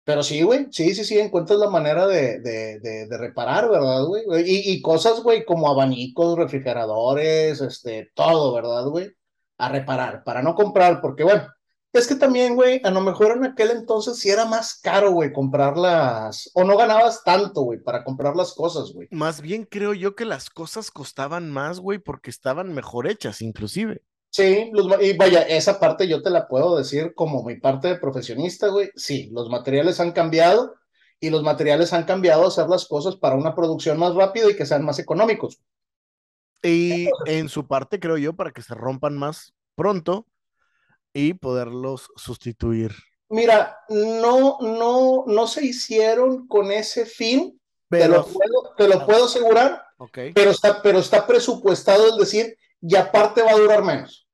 [SPEAKER 1] Pero sí, güey, sí, sí, sí, encuentras la manera de, de, de, reparar, ¿verdad, güey? Y, y cosas, güey, como abanicos, refrigeradores, este, todo, ¿verdad, güey? A reparar, para no comprar, porque, bueno, es que también, güey, a lo mejor en aquel entonces sí era más caro, güey, comprarlas, o no ganabas tanto, güey, para comprar las cosas, güey.
[SPEAKER 2] Más bien creo yo que las cosas costaban más, güey, porque estaban mejor hechas, inclusive.
[SPEAKER 1] Sí, los, y vaya, esa parte yo te la puedo decir como mi parte de profesionista, güey. Sí, los materiales han cambiado y los materiales han cambiado a hacer las cosas para una producción más rápida y que sean más económicos.
[SPEAKER 2] Y en su parte, creo yo, para que se rompan más pronto y poderlos sustituir.
[SPEAKER 1] Mira, no, no, no se hicieron con ese fin, pero, te lo puedo, te lo puedo asegurar,
[SPEAKER 2] okay.
[SPEAKER 1] pero, está, pero está presupuestado el decir, y aparte va a durar menos.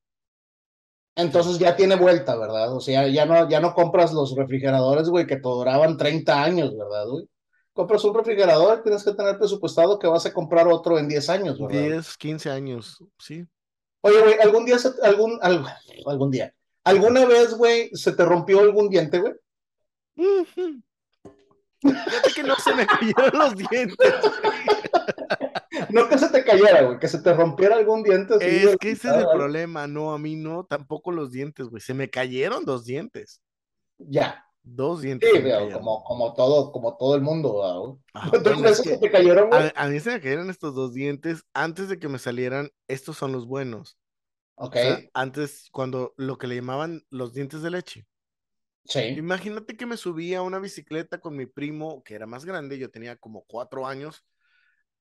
[SPEAKER 1] Entonces ya tiene vuelta, ¿verdad? O sea, ya no, ya no compras los refrigeradores, güey, que te duraban 30 años, ¿verdad, güey? Compras un refrigerador, tienes que tener presupuestado que vas a comprar otro en 10 años, ¿verdad?
[SPEAKER 2] 10, 15 años, sí.
[SPEAKER 1] Oye, güey, algún día, se, algún, algún, algún día, ¿Alguna vez, güey, se te rompió algún diente, güey?
[SPEAKER 2] Fíjate que no se me cayeron los dientes.
[SPEAKER 1] no que se te cayera, güey, que se te rompiera algún diente.
[SPEAKER 2] Es que ese es el problema, no, a mí no, tampoco los dientes, güey, se me cayeron dos dientes.
[SPEAKER 1] Ya.
[SPEAKER 2] Dos dientes.
[SPEAKER 1] Sí, güey, como, como, todo, como todo el mundo, güey. Ah, bueno, es que te cayeron,
[SPEAKER 2] güey? A, a, mí se me cayeron estos dos dientes antes de que me salieran, estos son los buenos.
[SPEAKER 1] Ok.
[SPEAKER 2] O sea, antes, cuando lo que le llamaban los dientes de leche.
[SPEAKER 1] Sí.
[SPEAKER 2] Imagínate que me subí a una bicicleta con mi primo, que era más grande, yo tenía como cuatro años,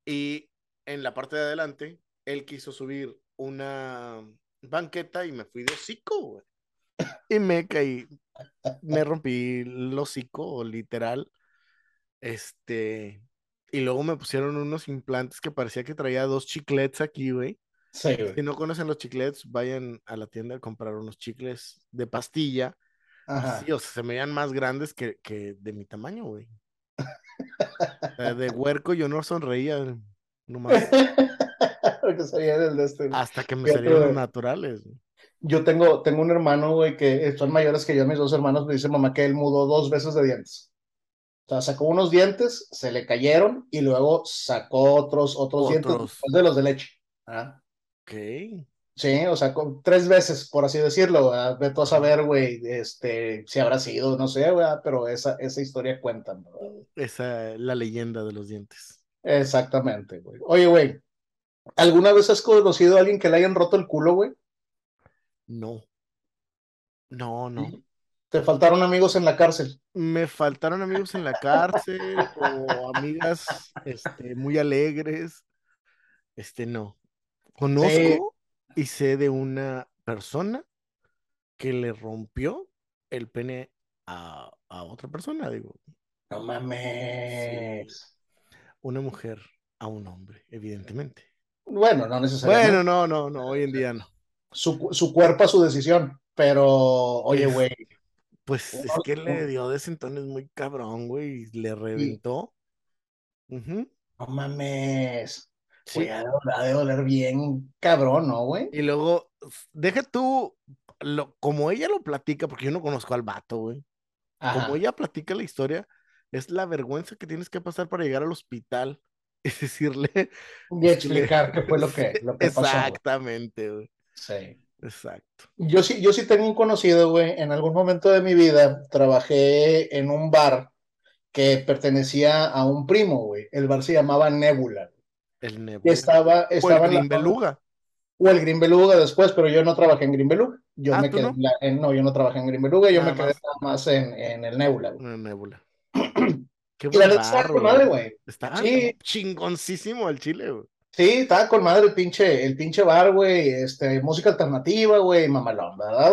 [SPEAKER 2] y en la parte de adelante, él quiso subir una banqueta y me fui de hocico, güey. Y me caí, me rompí el hocico, literal. Este, y luego me pusieron unos implantes que parecía que traía dos chiclets aquí, güey.
[SPEAKER 1] Sí,
[SPEAKER 2] si no conocen los chiclets, vayan a la tienda a comprar unos chicles de pastilla.
[SPEAKER 1] Ajá.
[SPEAKER 2] Sí, o sea, se me veían más grandes que, que de mi tamaño, güey. de huerco yo no sonreía nomás.
[SPEAKER 1] Porque salían el de este.
[SPEAKER 2] Hasta que me salieron los naturales.
[SPEAKER 1] Yo tengo, tengo un hermano, güey, que son mayores que yo, mis dos hermanos, me dice mamá que él mudó dos veces de dientes. O sea, sacó unos dientes, se le cayeron y luego sacó otros, otros, otros. dientes después de los de leche. ¿Ah?
[SPEAKER 2] Ok.
[SPEAKER 1] Sí, o sea, con, tres veces, por así decirlo. Ve tú a saber, güey, este, si habrá sido, no sé, güey, pero esa, esa historia cuenta, ¿verdad?
[SPEAKER 2] Esa, la leyenda de los dientes.
[SPEAKER 1] Exactamente, güey. Oye, güey, ¿alguna vez has conocido a alguien que le hayan roto el culo, güey?
[SPEAKER 2] No. No, no.
[SPEAKER 1] ¿Te faltaron amigos en la cárcel?
[SPEAKER 2] Me faltaron amigos en la cárcel o amigas este, muy alegres. Este, no. Conozco y sé de una persona que le rompió el pene a, a otra persona, digo.
[SPEAKER 1] No mames.
[SPEAKER 2] Una mujer a un hombre, evidentemente.
[SPEAKER 1] Bueno, no necesariamente.
[SPEAKER 2] Bueno, no, no, no, hoy en día no.
[SPEAKER 1] Su, su cuerpo a su decisión, pero, oye, güey,
[SPEAKER 2] Pues es que le dio de sentones muy cabrón, güey, y le reventó. Ujú,
[SPEAKER 1] no mames.
[SPEAKER 2] sí.
[SPEAKER 1] Güey, ha de, ha de doler bien cabrón, ¿no, güey?
[SPEAKER 2] Y luego, deja tú, lo, como ella lo platica, porque yo no conozco al vato, güey. Como ella platica la historia, es la vergüenza que tienes que pasar para llegar al hospital y decirle.
[SPEAKER 1] Y explicar qué fue lo que, lo que pasó.
[SPEAKER 2] Exactamente, güey.
[SPEAKER 1] Sí.
[SPEAKER 2] Exacto.
[SPEAKER 1] Yo sí, yo sí tengo un conocido, güey. En algún momento de mi vida trabajé en un bar que pertenecía a un primo, güey. El bar se llamaba Nebula.
[SPEAKER 2] El Nebula.
[SPEAKER 1] estaba,
[SPEAKER 2] O el
[SPEAKER 1] estaba en la
[SPEAKER 2] Green Beluga.
[SPEAKER 1] o el Green Beluga después, pero yo no trabajé en Green Beluga. Yo
[SPEAKER 2] Ah,
[SPEAKER 1] me
[SPEAKER 2] ¿tú
[SPEAKER 1] quedé
[SPEAKER 2] no?
[SPEAKER 1] en la- en- no, yo no trabajé en Green Beluga, yo
[SPEAKER 2] Nada
[SPEAKER 1] me quedé
[SPEAKER 2] más.
[SPEAKER 1] nada más en, en el Nebula, güey.
[SPEAKER 2] Una Nebula. Qué
[SPEAKER 1] Y la neta estaba con madre, güey.
[SPEAKER 2] Está
[SPEAKER 1] Sí.
[SPEAKER 2] chingoncísimo el chile, güey.
[SPEAKER 1] Sí, estaba con madre el pinche, el pinche bar, güey. Este, música alternativa, güey, mamalón, ¿verdad?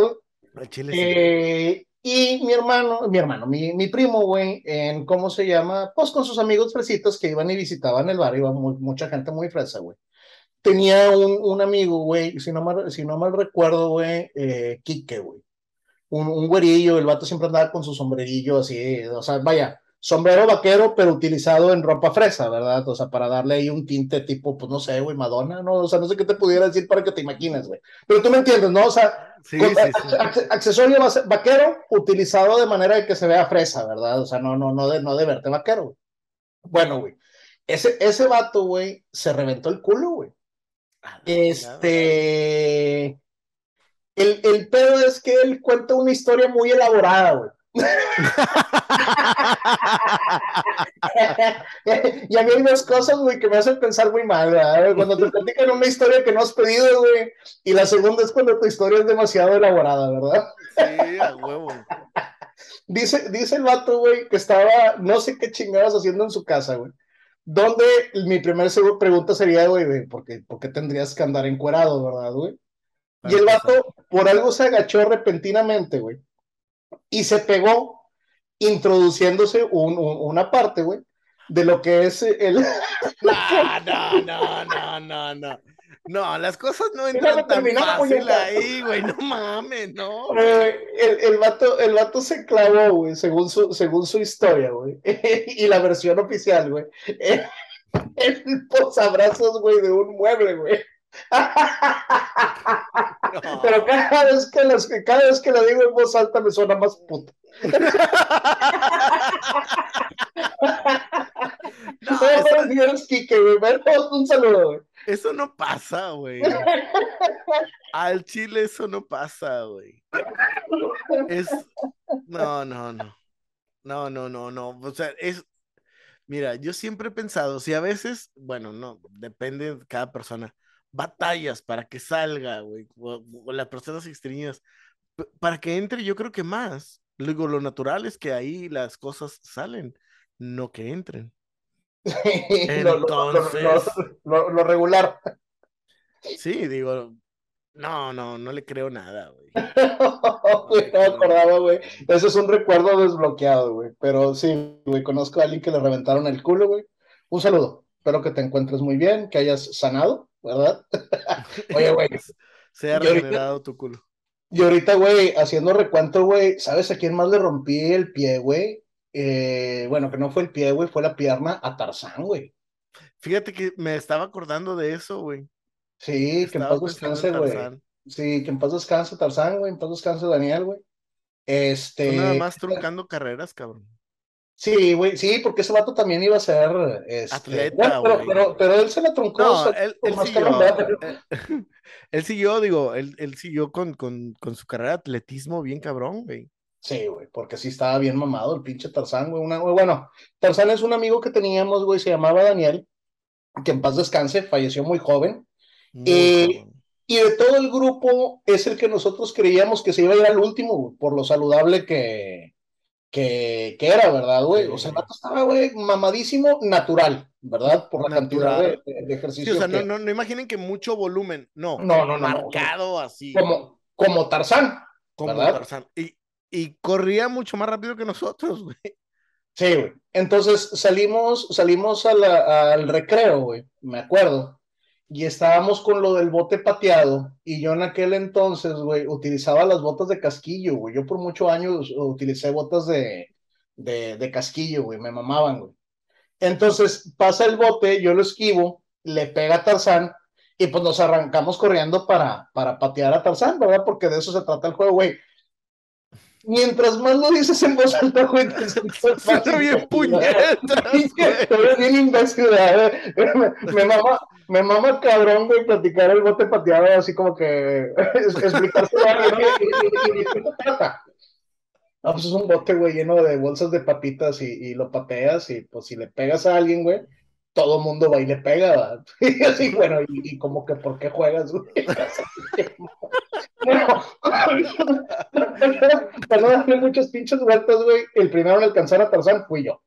[SPEAKER 2] El chile sí.
[SPEAKER 1] Eh, y mi hermano, mi hermano, mi, mi primo, güey, en, ¿cómo se llama? Pues con sus amigos fresitos que iban y visitaban el bar, iba mu- mucha gente muy fresa, güey. Tenía un, un amigo, güey, si no mal, si no mal recuerdo, güey, eh, Quique, güey. Un, un güerillo, el vato siempre andaba con su sombrerillo así, o sea, vaya, sombrero vaquero, pero utilizado en ropa fresa, ¿verdad? O sea, para darle ahí un tinte tipo, pues no sé, güey, Madonna, ¿no? O sea, no sé qué te pudiera decir para que te imagines, güey. Pero tú me entiendes, ¿no? O sea,
[SPEAKER 2] Sí, sí, sí.
[SPEAKER 1] accesorio vaquero utilizado de manera de que se vea fresa, ¿verdad? O sea, no, no, no de, no de verte vaquero, güey. Bueno, güey. Ese, ese vato, güey, se reventó el culo, güey. Este. El, el pedo es que él cuenta una historia muy elaborada, güey. y a mí hay dos cosas, güey, que me hacen pensar muy mal, ¿verdad? Cuando te platican una historia que no has pedido, güey, y la segunda es cuando tu historia es demasiado elaborada, ¿verdad?
[SPEAKER 2] Sí, a huevo.
[SPEAKER 1] Dice, dice el vato, güey, que estaba, no sé qué chingadas haciendo en su casa, güey. Donde mi primera pregunta sería, güey, ¿por qué, ¿por qué tendrías que andar encuerado, verdad, güey? Y el vato, por algo se agachó repentinamente, güey y se pegó introduciéndose un, una parte, güey, de lo que es el...
[SPEAKER 2] No, no, no, no, no, no. No, las cosas no entran tan fácil ahí, güey, no mames, no.
[SPEAKER 1] el, el, vato, el vato se clavó, güey, según su, según su historia, güey, y la versión oficial, güey, el posabrazos, güey, de un mueble, güey. Pero cada vez, que las, cada vez que lo digo en voz alta me suena más puto. no, eso... un saludo,
[SPEAKER 2] Eso no pasa, güey. Al chile eso no pasa, güey. Es. No, no, no. No, no, no, no. O sea, es. Mira, yo siempre he pensado, si a veces, bueno, no, depende de cada persona batallas para que salga, güey, o, las personas extrañas, para que entre, yo creo que más. Luego, lo natural es que ahí las cosas salen, no que entren.
[SPEAKER 1] Entonces. Lo, lo, regular.
[SPEAKER 2] Sí, digo, no, no, no le creo nada, güey.
[SPEAKER 1] no me acordaba, güey. Ese es un recuerdo desbloqueado, güey. Pero sí, güey, conozco a alguien que le reventaron el culo, güey. Un saludo. Espero que te encuentres muy bien, que hayas sanado. ¿Verdad? Oye, güey.
[SPEAKER 2] Se ha regenerado tu culo.
[SPEAKER 1] Y ahorita, güey, haciendo recuento, güey, ¿sabes a quién más le rompí el pie, güey? Eh, bueno, que no fue el pie, güey, fue la pierna a Tarzán, güey.
[SPEAKER 2] Fíjate que me estaba acordando de eso, güey.
[SPEAKER 1] Sí, que en paz descanse, güey. Sí, que en paz descanse Tarzán, güey, en paz descanse Daniel, güey. Este.
[SPEAKER 2] nada más truncando carreras, cabrón.
[SPEAKER 1] Sí, güey, sí, porque ese vato también iba a ser este, atleta, pero, pero, pero, él se la truncó. No,
[SPEAKER 2] él, siguió, él, siguió, digo, él, él siguió con, con, con, su carrera de atletismo bien cabrón, güey.
[SPEAKER 1] Sí, güey, porque sí estaba bien mamado el pinche Tarzán, güey. Una, bueno, Tarzán es un amigo que teníamos, güey, se llamaba Daniel, que en paz descanse, falleció muy joven. y de todo el grupo es el que nosotros creíamos que se iba a ir al último, por lo saludable que, que, que era, ¿verdad, güey? O sea, el vato estaba, güey, mamadísimo, natural, ¿verdad? Por la cantidad de, de, ejercicio.
[SPEAKER 2] Sí, o sea, no, no, no, imaginen que mucho volumen, no. No, no, no. Marcado así.
[SPEAKER 1] Como, como Tarzán.
[SPEAKER 2] Como Tarzán. Y, y corría mucho más rápido que nosotros, güey.
[SPEAKER 1] Sí, güey. Entonces salimos, salimos al recreo, güey, me acuerdo y estábamos con lo del bote pateado y yo en aquel entonces, güey, utilizaba las botas de casquillo, güey. Yo por muchos años utilicé botas de, de, de casquillo, güey, me mamaban, güey. Entonces pasa el bote, yo lo esquivo, le pega a Tarzán y pues nos arrancamos corriendo para, para patear a Tarzán, ¿verdad? Porque de eso se trata el juego, güey mientras más lo dices en voz alta, güey, te
[SPEAKER 2] sientes bien puñetas,
[SPEAKER 1] güey. bien imbécil, me, me mama, me mama cabrón, güey, platicar el bote pateado, así como que explicarse a alguien, y, No, pues es un bote, güey, lleno de bolsas de papitas y, y, lo pateas y pues si le pegas a alguien, güey, todo mundo va y le pega. Y así, bueno, y, y como que ¿por qué juegas, güey? Bueno, para no darle muchos pinches vueltas, güey, el primero en alcanzar a Tarzán fui yo.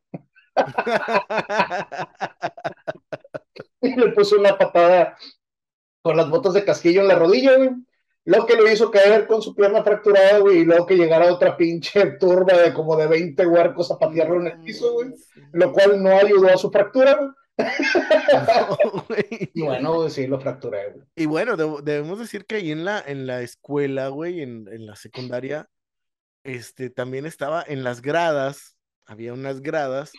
[SPEAKER 1] y le puse una patada con las botas de casquillo en la rodilla, güey. Lo que lo hizo caer con su pierna fracturada, güey, y luego que llegara otra pinche turba de como de 20 huercos a patearlo en el piso, güey, lo cual no ayudó a su fractura, güey. y bueno, sí, lo fracturé, güey.
[SPEAKER 2] Y bueno, debemos decir que ahí en la, en la escuela, güey, en, en, la secundaria, este, también estaba en las gradas, había unas gradas,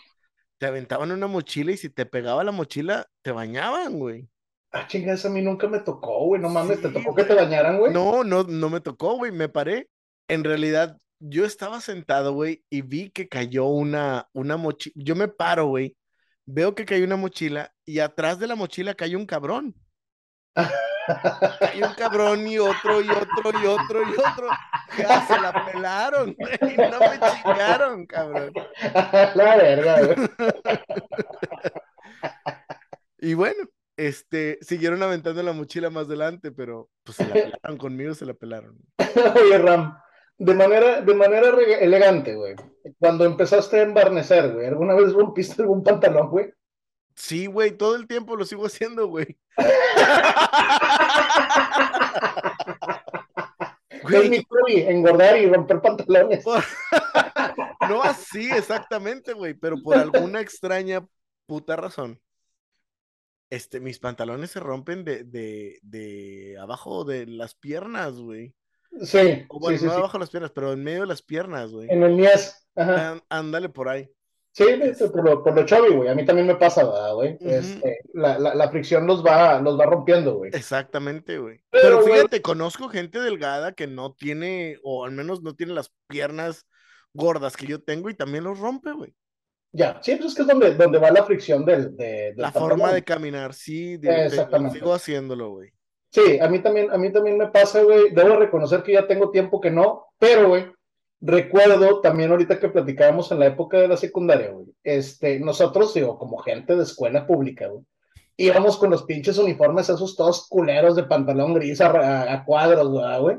[SPEAKER 2] te aventaban una mochila y si te pegaba la mochila, te bañaban, güey.
[SPEAKER 1] Ah, chinga, eso a mí nunca me tocó, güey. No mames, ¿te tocó que te bañaran, güey?
[SPEAKER 2] No, no, no me tocó, güey, me paré. En realidad, yo estaba sentado, güey, y vi que cayó una, una mochila. Yo me paro, güey. Veo que cayó una mochila y atrás de la mochila cayó un cabrón. Cayó un cabrón y otro y otro y otro y otro. Ya se la pelaron, güey. No me chingaron, cabrón.
[SPEAKER 1] La güey.
[SPEAKER 2] Y bueno, este, siguieron aventando la mochila más adelante, pero pues se la pelaron conmigo, se la pelaron.
[SPEAKER 1] Oye, Ram, de manera, de manera elegante, güey. Cuando empezaste a embarnecer, güey, ¿alguna vez rompiste algún pantalón, güey?
[SPEAKER 2] Sí, güey, todo el tiempo lo sigo haciendo, güey.
[SPEAKER 1] Es mi hobby, engordar y romper pantalones.
[SPEAKER 2] no así exactamente, güey, pero por alguna extraña puta razón. Este, mis pantalones se rompen de, de, de abajo de las piernas, güey.
[SPEAKER 1] Sí,
[SPEAKER 2] O bueno,
[SPEAKER 1] sí,
[SPEAKER 2] no
[SPEAKER 1] sí.
[SPEAKER 2] abajo de las piernas, pero en medio de las piernas, güey.
[SPEAKER 1] En el Mies. Ajá.
[SPEAKER 2] Án- Ándale por ahí.
[SPEAKER 1] Sí, por lo, por lo chubby, güey. A mí también me pasa, ¿verdad, güey. Este, la, la, la fricción los va, los va rompiendo, güey.
[SPEAKER 2] Exactamente, güey.
[SPEAKER 1] Pero,
[SPEAKER 2] fíjate, conozco gente delgada que no tiene, o al menos no tiene las piernas gordas que yo tengo y también los rompe, güey.
[SPEAKER 1] Ya, sí, pues es que es donde, donde va la fricción del, de, del
[SPEAKER 2] La
[SPEAKER 1] pantalón.
[SPEAKER 2] forma de caminar, sí, de- te-
[SPEAKER 1] Exactamente.
[SPEAKER 2] sigo haciéndolo, güey.
[SPEAKER 1] Sí, a mí también, a mí también me pasa, güey. Debo reconocer que ya tengo tiempo que no, pero, güey, recuerdo también ahorita que platicábamos en la época de la secundaria, güey. Este, nosotros, digo, como gente de escuela pública, güey, íbamos con los pinches uniformes esos todos culeros de pantalón gris a, cuadros, ¿verdad, güey.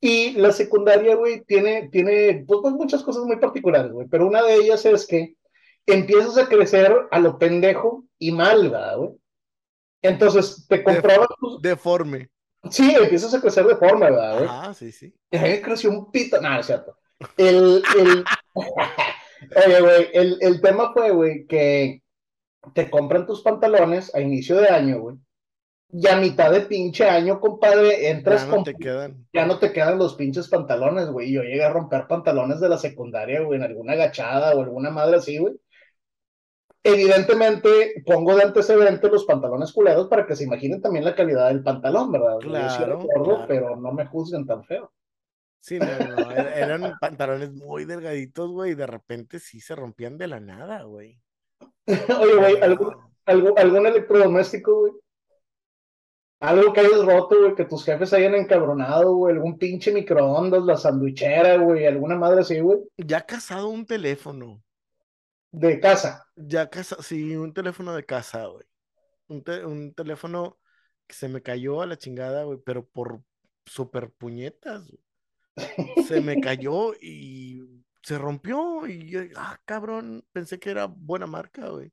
[SPEAKER 1] Y la secundaria, güey, tiene, tiene, pues, pues, muchas cosas muy particulares, güey, pero una de ellas es que empiezas a crecer a lo pendejo y mal, ¿verdad, güey? Entonces, te comprabas tus,
[SPEAKER 2] Deforme.
[SPEAKER 1] Sí, empiezas a crecer de forma, ¿verdad?
[SPEAKER 2] Ah, sí, sí.
[SPEAKER 1] Creció un pito. No, es cierto. El, el... Oye, güey, el, el tema fue, güey, que te compran tus pantalones a inicio de año, güey. Y a mitad de pinche año, compadre, entras
[SPEAKER 2] Ya no
[SPEAKER 1] con...
[SPEAKER 2] te quedan.
[SPEAKER 1] Ya no te quedan los pinches pantalones, güey. Yo llegué a romper pantalones de la secundaria, güey, en alguna agachada o alguna madre así, güey. Evidentemente, pongo de antecedente los pantalones culeros para que se imaginen también la calidad del pantalón, ¿verdad? Yo sí
[SPEAKER 2] Claro, claro.
[SPEAKER 1] pero no me juzguen tan feo.
[SPEAKER 2] Sí, no, no, er- eran pantalones muy delgaditos, güey, y de repente sí se rompían de la nada, güey.
[SPEAKER 1] Oye, güey, ¿algún, algún, algún electrodoméstico, güey? Algo que hayas roto, güey, que tus jefes hayan encabronado, güey, algún pinche microondas, la sandwichera, güey, alguna madre así, güey,
[SPEAKER 2] Ya casado un teléfono.
[SPEAKER 1] De casa.
[SPEAKER 2] Ya casa, sí, un teléfono de casa, güey. Un, te- un teléfono que se me cayó a la chingada, güey, pero por super puñetas. güey. Se me cayó y se rompió y yo, ah, cabrón, pensé que era buena marca, güey.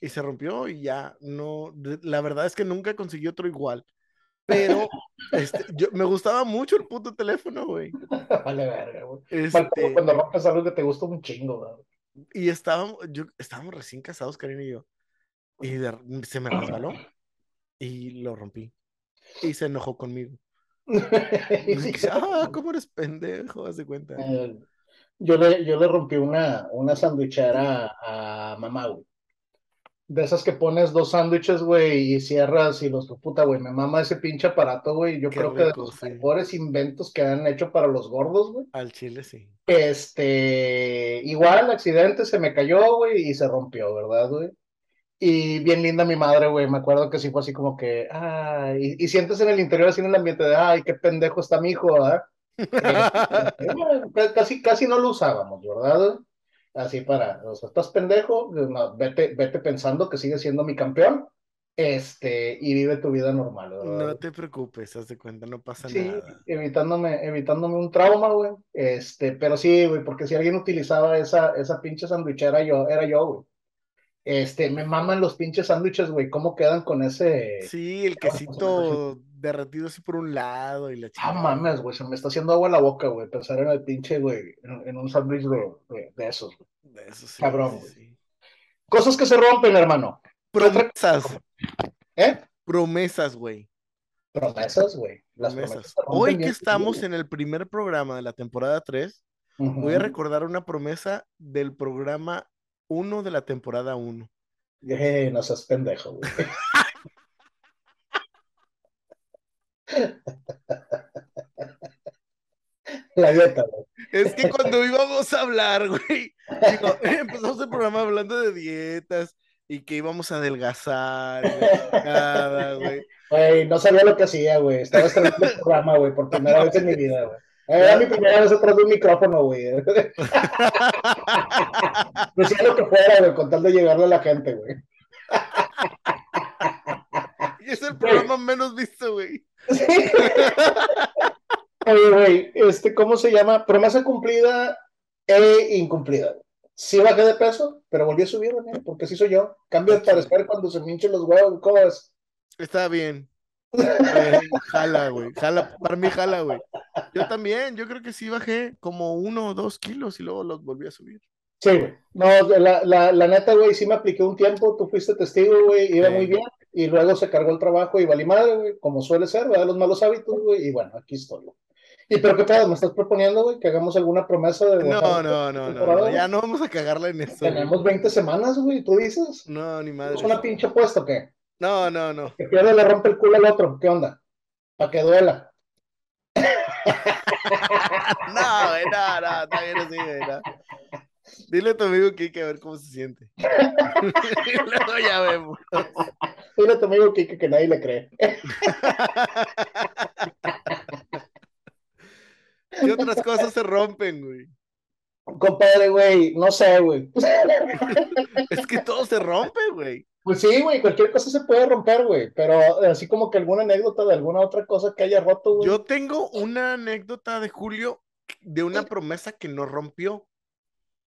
[SPEAKER 2] Y se rompió y ya, no, la verdad es que nunca conseguí otro igual. Pero este, yo, me gustaba mucho el puto teléfono, güey.
[SPEAKER 1] Vale, verga, güey.
[SPEAKER 2] Este,
[SPEAKER 1] Cuando, cuando rompes algo que te gusta un chingo, güey.
[SPEAKER 2] Y estábamos, yo, estábamos recién casados, Karina y yo. Y de- se me resbaló y lo rompí. Y se enojó conmigo. Y dije, ah, ¿cómo eres pendejo? Haz de cuenta.
[SPEAKER 1] Eh, yo, le, yo le rompí una, una sandwichera a mamá, güey. De esas que pones dos sándwiches, güey, y cierras y los puta, güey. Me mama ese pinche aparato, güey. Yo
[SPEAKER 2] Qué
[SPEAKER 1] creo que de los
[SPEAKER 2] sí.
[SPEAKER 1] mejores inventos que han hecho para los gordos, güey.
[SPEAKER 2] Al chile sí.
[SPEAKER 1] Este, igual, accidente, se me cayó, güey, y se rompió, ¿verdad, güey? Y bien linda mi madre, güey, me acuerdo que sí fue así como que, ay, y, y sientes en el interior así en el ambiente de, ay, qué pendejo está mi hijo, ¿verdad? Eh, bueno, ca- casi, casi no lo usábamos, ¿verdad? Así para, o sea, estás pendejo, no, vete, vete pensando que sigue siendo mi campeón, este, y vive tu vida normal, ¿verdad?
[SPEAKER 2] No te preocupes, haz de cuenta, no pasa
[SPEAKER 1] Sí,
[SPEAKER 2] nada.
[SPEAKER 1] evitándome, evitándome un trauma, güey. Este, pero sí, güey, porque si alguien utilizaba esa, esa pinche sandwichera, yo, era yo, güey. Este, me maman los pinches sándwiches, güey. ¿Cómo quedan con ese?
[SPEAKER 2] Sí, el quesito derretido así por un lado y la
[SPEAKER 1] Ah,
[SPEAKER 2] chingada.
[SPEAKER 1] mames, güey, se me está haciendo agua la boca, güey. Pensar en el pinche, güey, en, en un sándwich de, de, de esos. güey.
[SPEAKER 2] Eso sí,
[SPEAKER 1] Cabrón,
[SPEAKER 2] sí,
[SPEAKER 1] güey.
[SPEAKER 2] sí.
[SPEAKER 1] Cosas que se rompen, hermano.
[SPEAKER 2] Promesas,
[SPEAKER 1] ¿Eh?
[SPEAKER 2] promesas, güey.
[SPEAKER 1] Promesas, güey. Las promesas
[SPEAKER 2] Hoy que estamos en el primer programa de la temporada 3, Voy a recordar una promesa del programa 1 de la temporada 1.
[SPEAKER 1] Eh, no seas pendejo, güey. La dieta, güey.
[SPEAKER 2] Es que cuando íbamos a hablar, güey, empezamos el programa hablando de dietas y que íbamos a adelgazar, nada, güey.
[SPEAKER 1] Güey, no sabía lo que hacía, güey. Estaba estrenando el programa, güey, por primera vez en mi vida, güey. Era mi primera vez atrás de un micrófono, güey. Decía lo que fuera, güey, con tal de llegarle a la gente, güey.
[SPEAKER 2] Es el programa menos visto, güey. Sí.
[SPEAKER 1] Oye, güey, este, ¿cómo se llama? Promesa cumplida e incumplida. Sí bajé de peso, pero volví a subir, güey, porque así soy yo. Cambio de parecer cuando se me hinchen los huevos, ¿cómo es?
[SPEAKER 2] Está bien. Eh, jala, güey. Jala, para mí jala, güey. Yo también, yo creo que sí bajé como uno o dos kilos y luego los volví a subir.
[SPEAKER 1] Sí. No, la, la, la neta, güey, sí me apliqué un tiempo, tú fuiste testigo, güey, iba muy bien, y luego se cargó el trabajo y valí madre, güey, como suele ser, ¿verdad? Los malos hábitos, güey, y bueno, aquí estoy, güey. ¿Y pero qué pedo? ¿Me estás proponiendo, güey, que hagamos alguna promesa de...
[SPEAKER 2] No, no, no, no, ya no vamos a cagarla en eso.
[SPEAKER 1] Tenemos 20 semanas, güey, ¿tú dices?
[SPEAKER 2] No, ni madre.
[SPEAKER 1] ¿Es una pinche apuesta o qué?
[SPEAKER 2] No, no, no.
[SPEAKER 1] Que pierde le rompe el culo al otro, ¿qué onda? Para que duela.
[SPEAKER 2] no, güey, no, no, está bien así, güey, no. Dile a tu amigo Kike a ver cómo se siente. Luego ya vemos.
[SPEAKER 1] Dile a tu amigo Kike que nadie le cree.
[SPEAKER 2] ¿Qué otras cosas se rompen, güey?
[SPEAKER 1] Compadre, güey, no sé, güey.
[SPEAKER 2] es que todo se rompe, güey.
[SPEAKER 1] Pues sí, güey, cualquier cosa se puede romper, güey, pero así como que alguna anécdota de alguna otra cosa que haya roto, güey.
[SPEAKER 2] Yo tengo una anécdota de Julio de una promesa que no rompió.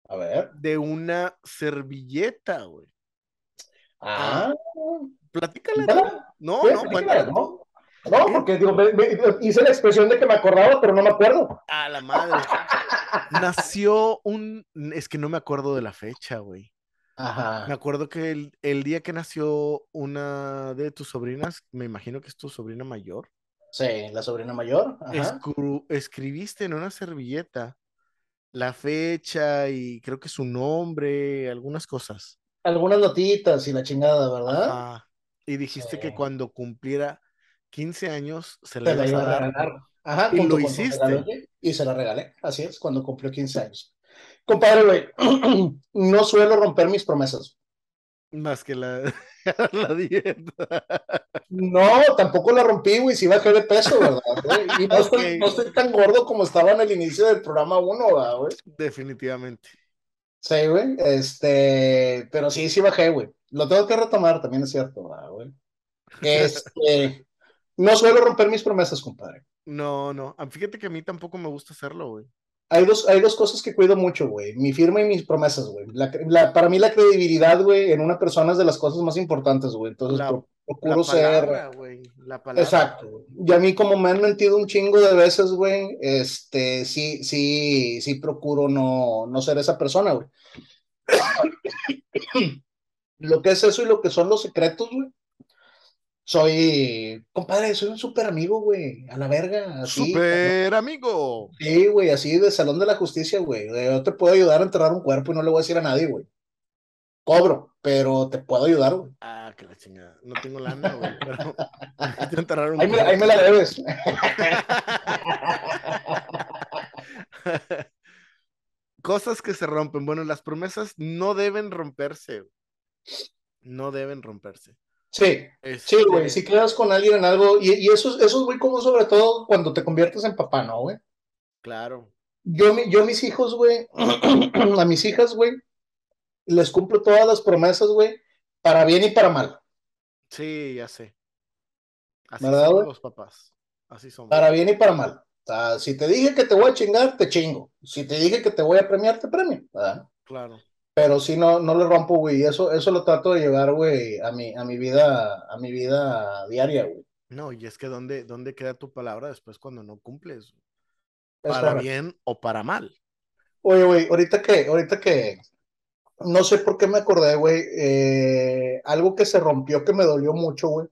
[SPEAKER 1] A ver.
[SPEAKER 2] De una servilleta, güey.
[SPEAKER 1] Ah.
[SPEAKER 2] Platícala. No, no, cuéntala.
[SPEAKER 1] ¿no? No, porque digo, hice la expresión de que me acordaba, pero no me acuerdo.
[SPEAKER 2] A la madre. Nació un. Es que no me acuerdo de la fecha, güey.
[SPEAKER 1] Ajá.
[SPEAKER 2] Me acuerdo que el, el, día que nació una de tus sobrinas, me imagino que es tu sobrina mayor.
[SPEAKER 1] Sí, la sobrina mayor. Ajá.
[SPEAKER 2] escribiste en una servilleta la fecha y creo que su nombre, algunas cosas.
[SPEAKER 1] Algunas notitas y la chingada, ¿verdad?
[SPEAKER 2] Ajá. Y dijiste que cuando cumpliera 15 años se la,
[SPEAKER 1] iba a regalar. Ajá,
[SPEAKER 2] y lo hiciste.
[SPEAKER 1] Y se la regalé, así es, cuando cumplió 15 años. Compadre, güey, no suelo romper mis promesas.
[SPEAKER 2] Más que la, la dieta.
[SPEAKER 1] No, tampoco la rompí, güey, si bajé de peso, ¿verdad? Y no, okay. estoy, no, estoy, tan gordo como estaba en el inicio del programa 1, ¿verdad, güey?
[SPEAKER 2] Definitivamente.
[SPEAKER 1] Sí, güey, este, pero sí, sí bajé, güey. Lo tengo que retomar, también es cierto, ¿verdad, güey? Este, no suelo romper mis promesas, compadre.
[SPEAKER 2] No, no, fíjate que a mí tampoco me gusta hacerlo, güey.
[SPEAKER 1] Hay dos, hay dos cosas que cuido mucho, güey. Mi firma y mis promesas, güey. La, la, para mí la credibilidad, güey, en una persona es de las cosas más importantes, güey. Entonces
[SPEAKER 2] la,
[SPEAKER 1] procuro
[SPEAKER 2] palabra,
[SPEAKER 1] ser...
[SPEAKER 2] Wey. La palabra.
[SPEAKER 1] Exacto. Y a mí como me han mentido un chingo de veces, güey, este, sí, sí, sí procuro no, no ser esa persona, güey. lo que es eso y lo que son los secretos, güey. Soy, compadre, soy un súper amigo, güey, a la verga. Así,
[SPEAKER 2] ¡Súper amigo!
[SPEAKER 1] Sí, güey, así de Salón de la Justicia, güey. Yo te puedo ayudar a enterrar un cuerpo y no le voy a decir a nadie, güey. Cobro, pero te puedo ayudar, güey.
[SPEAKER 2] Ah, que la chingada. No tengo lana, güey, pero enterrar un
[SPEAKER 1] ahí, me, ahí me la debes.
[SPEAKER 2] Cosas que se rompen. Bueno, las promesas no deben romperse. No deben romperse.
[SPEAKER 1] Sí,
[SPEAKER 2] Este,
[SPEAKER 1] sí, güey, si quedas con alguien en algo, y, y eso, eso es muy común sobre todo cuando te conviertes en papá, ¿no, güey?
[SPEAKER 2] Claro.
[SPEAKER 1] Yo, mi- yo mis hijos, güey, a mis hijas, güey, les cumplo todas las promesas, güey, para bien y para mal.
[SPEAKER 2] Sí, ya sé. Así
[SPEAKER 1] ¿Verdad,
[SPEAKER 2] son los papás. Así son.
[SPEAKER 1] Para bien y para mal. O sea, si te dije que te voy a chingar, te chingo. Si te dije que te voy a premiar, te premio, ¿verdad?
[SPEAKER 2] Claro.
[SPEAKER 1] Pero sí, no, no le rompo, güey, eso, eso lo trato de llevar, güey, a mi, a mi vida, a mi vida diaria, güey.
[SPEAKER 2] No, y es que ¿dónde, dónde queda tu palabra después cuando no cumples?
[SPEAKER 1] Es
[SPEAKER 2] Para bien o para mal.
[SPEAKER 1] Oye, güey, ahorita que, ahorita que, no sé por qué me acordé, güey, eh, algo que se rompió que me dolió mucho, güey.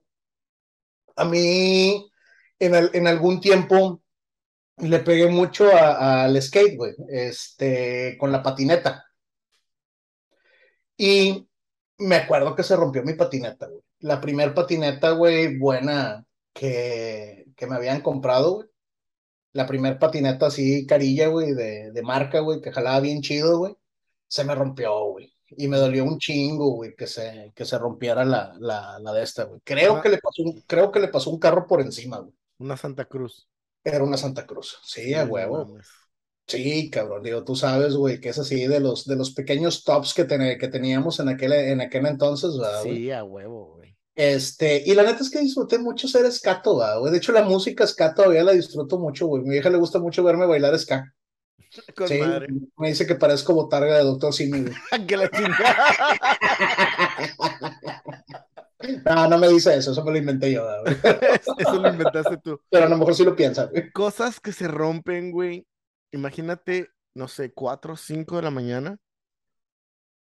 [SPEAKER 1] A mí, en, el- en algún tiempo, le pegué mucho al skate, güey, este, con la patineta. Y me acuerdo que se rompió mi patineta, güey. La primer patineta, güey, buena que, que me habían comprado, güey. La primer patineta así, carilla, güey, de, de marca, güey, que jalaba bien chido, güey. Se me rompió, güey. Y me dolió un chingo, güey, que se, que se rompiera la, la, la de esta, güey. Creo, que le pasó un, creo que le pasó un carro por encima, güey.
[SPEAKER 2] Una Santa Cruz.
[SPEAKER 1] Era una Santa Cruz. Sí, a huevo. Sí, cabrón, digo, tú sabes, güey, que es así de los, de los pequeños tops que, que teníamos en aquel, en aquel entonces, ¿verdad?
[SPEAKER 2] Sí, a huevo, güey.
[SPEAKER 1] Este, y la neta es que disfruté mucho ser escato, güey. De hecho, la música ska todavía la disfruto mucho, güey. Mi hija le gusta mucho verme bailar ska. sí, me dice que parezco botarga de Doctor Simi, güey.
[SPEAKER 2] que la.
[SPEAKER 1] No, no me dice eso, eso me lo inventé yo,
[SPEAKER 2] güey. Eso lo inventaste tú.
[SPEAKER 1] Pero a lo mejor sí lo piensas, güey.
[SPEAKER 2] Cosas que se rompen, güey. Imagínate, no sé, 4 o 5 de la mañana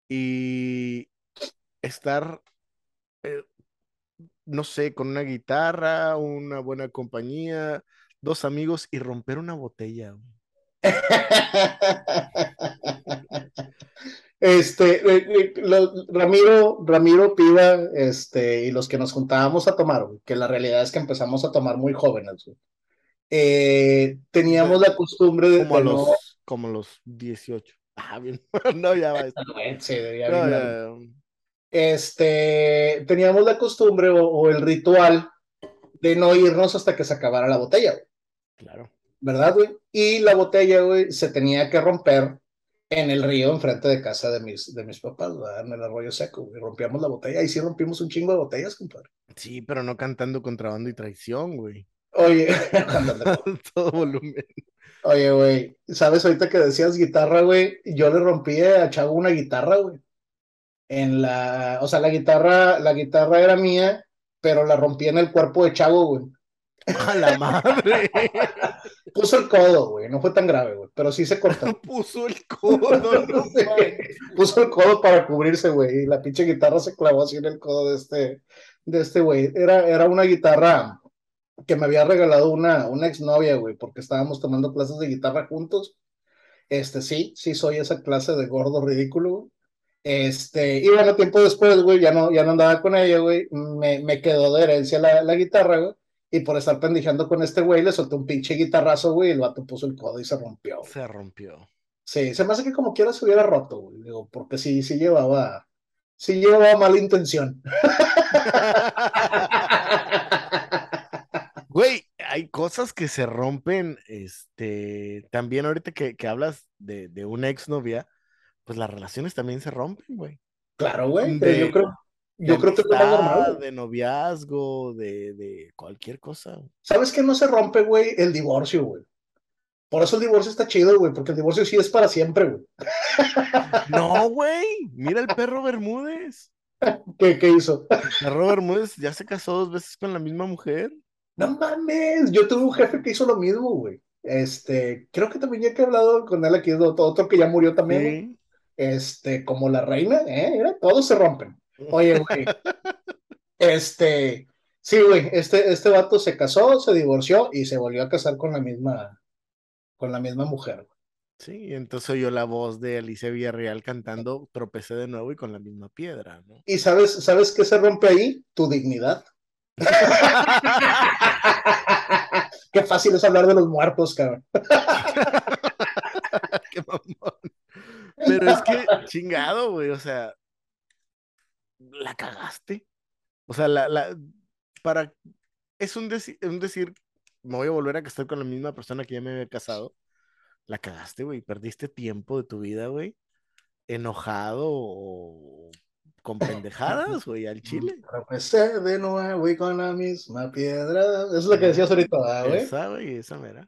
[SPEAKER 2] y estar, eh, no sé, con una guitarra, una buena compañía, dos amigos y romper una botella.
[SPEAKER 1] Este, Ramiro, Ramiro Piva, este, y los que nos juntábamos a tomar, que la realidad es que empezamos a tomar muy jóvenes, eh, teníamos la costumbre de.
[SPEAKER 2] Como, los, como los 18. Ah, bien. no, ya va.
[SPEAKER 1] Sí, Este, teníamos la costumbre o, el ritual de no irnos hasta que se acabara la botella,
[SPEAKER 2] Claro.
[SPEAKER 1] ¿Verdad, güey? Y la botella, güey, se tenía que romper en el río enfrente de casa de mis, de mis papás, en el arroyo seco, y rompíamos la botella, y sí rompimos un chingo de botellas, compadre.
[SPEAKER 2] Sí, pero no cantando contrabando y traición, güey.
[SPEAKER 1] Oye,
[SPEAKER 2] todo volumen.
[SPEAKER 1] Oye, güey, ¿sabes ahorita que decías guitarra, güey? Yo le rompí a Chavo una guitarra, güey. En la, o sea, la guitarra, la guitarra era mía, pero la rompí en el cuerpo de Chavo, güey.
[SPEAKER 2] A la madre.
[SPEAKER 1] Puso el codo, güey. No fue tan grave, güey. Pero sí se cortó.
[SPEAKER 2] Puso el codo. No
[SPEAKER 1] Puso el codo para cubrirse, güey. Y la pinche guitarra se clavó así en el codo de este, de este güey. Era, era una guitarra que me había regalado una, una exnovia, güey, porque estábamos tomando clases de guitarra juntos. Este, sí, sí soy esa clase de gordo ridículo, Este, y bueno, tiempo después, güey, ya no, ya no andaba con ella, güey, me, me quedó de herencia la, la guitarra, güey, y por estar pendijando con este güey, le solté un pinche guitarrazo, güey, y el vato puso el codo y se rompió.
[SPEAKER 2] Se rompió.
[SPEAKER 1] Sí, se me hace que como quiera se hubiera roto, güey, digo, porque sí, sí llevaba, sí llevaba mala intención.
[SPEAKER 2] Güey, hay cosas que se rompen, este, también ahorita que, que hablas de, de una exnovia, pues las relaciones también se rompen, güey.
[SPEAKER 1] Claro, güey, yo creo, yo creo que es
[SPEAKER 2] normal. De noviazgo, de, de cualquier cosa.
[SPEAKER 1] ¿Sabes qué no se rompe, güey? El divorcio, güey. Por eso el divorcio está chido, güey, porque el divorcio sí es para siempre, güey.
[SPEAKER 2] No, güey. Mira el perro Bermúdez.
[SPEAKER 1] ¿Qué, ¿Qué hizo?
[SPEAKER 2] El perro Bermúdez ya se casó dos veces con la misma mujer.
[SPEAKER 1] No mames, yo tuve un jefe que hizo lo mismo, güey. Este, creo que también ya que he hablado con él aquí, otro que ya murió también. Este, como la reina, ¿eh? todos se rompen. Oye, güey. este, sí, güey, este, este vato se casó, se divorció y se volvió a casar con la misma, con la misma mujer.
[SPEAKER 2] Sí, entonces oyó la voz de Alicia Villarreal cantando Tropecé de nuevo y con la misma piedra, ¿no?
[SPEAKER 1] ¿Y sabes, sabes qué se rompe ahí? Tu dignidad. Qué fácil es hablar de los muertos, cabrón.
[SPEAKER 2] Qué mamón. Pero es que chingado, güey, o sea, la cagaste. O sea, la, la, para, es un, un decir, me voy a volver a casar con la misma persona que ya me había casado. La cagaste, güey, perdiste tiempo de tu vida, güey, enojado o con pendejadas, güey, al chile.
[SPEAKER 1] Tropecé de nuevo y con la misma piedra. Eso es lo que decías ahorita, güey.
[SPEAKER 2] Esa, güey, esa mera.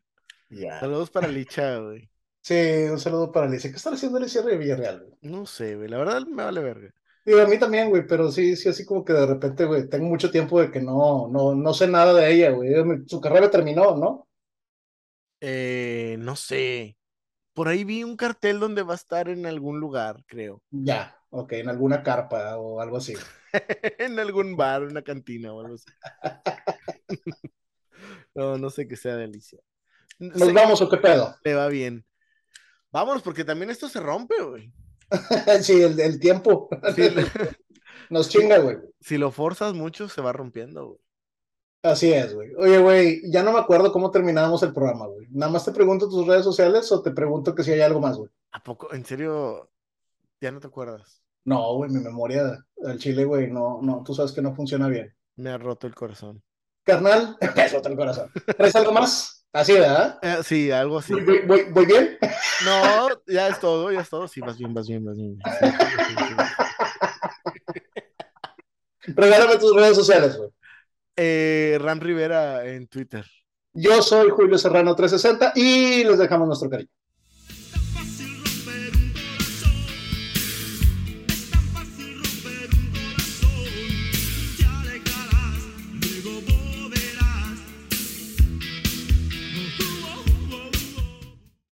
[SPEAKER 2] Saludos para Licha, güey.
[SPEAKER 1] Sí, un saludo para Licha. ¿Qué está haciendo Alicia de Villarreal, güey?
[SPEAKER 2] No sé, güey, la verdad me vale verga.
[SPEAKER 1] Digo, a mí también, güey, pero sí, sí, así como que de repente, güey, tengo mucho tiempo de que no, no, no sé nada de ella, güey. Su carrera terminó, ¿no?
[SPEAKER 2] Eh, no sé. Por ahí vi un cartel donde va a estar en algún lugar, creo.
[SPEAKER 1] Ya, ok, en alguna carpa o algo así.
[SPEAKER 2] en algún bar, una cantina o algo así. no, no sé qué sea delicia.
[SPEAKER 1] ¿Nos vamos o qué pedo?
[SPEAKER 2] Le va bien. Vámonos, porque también esto se rompe, güey.
[SPEAKER 1] sí, el, el tiempo. Nos chinga, güey.
[SPEAKER 2] Si lo forzas mucho, se va rompiendo, güey.
[SPEAKER 1] Así es, güey. Oye, güey, ya no me acuerdo cómo terminábamos el programa, güey. Nada más te pregunto tus redes sociales o te pregunto que si hay algo más, güey.
[SPEAKER 2] ¿A poco? ¿En serio? ¿Ya no te acuerdas?
[SPEAKER 1] No, güey, mi memoria al chile, güey, no, no, tú sabes que no funciona bien.
[SPEAKER 2] Me ha roto el corazón.
[SPEAKER 1] Carnal, me ha roto el corazón. ¿Traes algo más? Así, ¿verdad?
[SPEAKER 2] Eh, sí, algo así.
[SPEAKER 1] ¿Voy, voy, voy bien?
[SPEAKER 2] No, ya es todo, ya es todo. Sí, vas bien, vas bien, vas bien. Sí, sí,
[SPEAKER 1] sí, Regálame tus redes sociales, güey.
[SPEAKER 2] Eh, Ram Rivera en Twitter.
[SPEAKER 1] Yo soy Julio Serrano 360 y les dejamos nuestro cariño.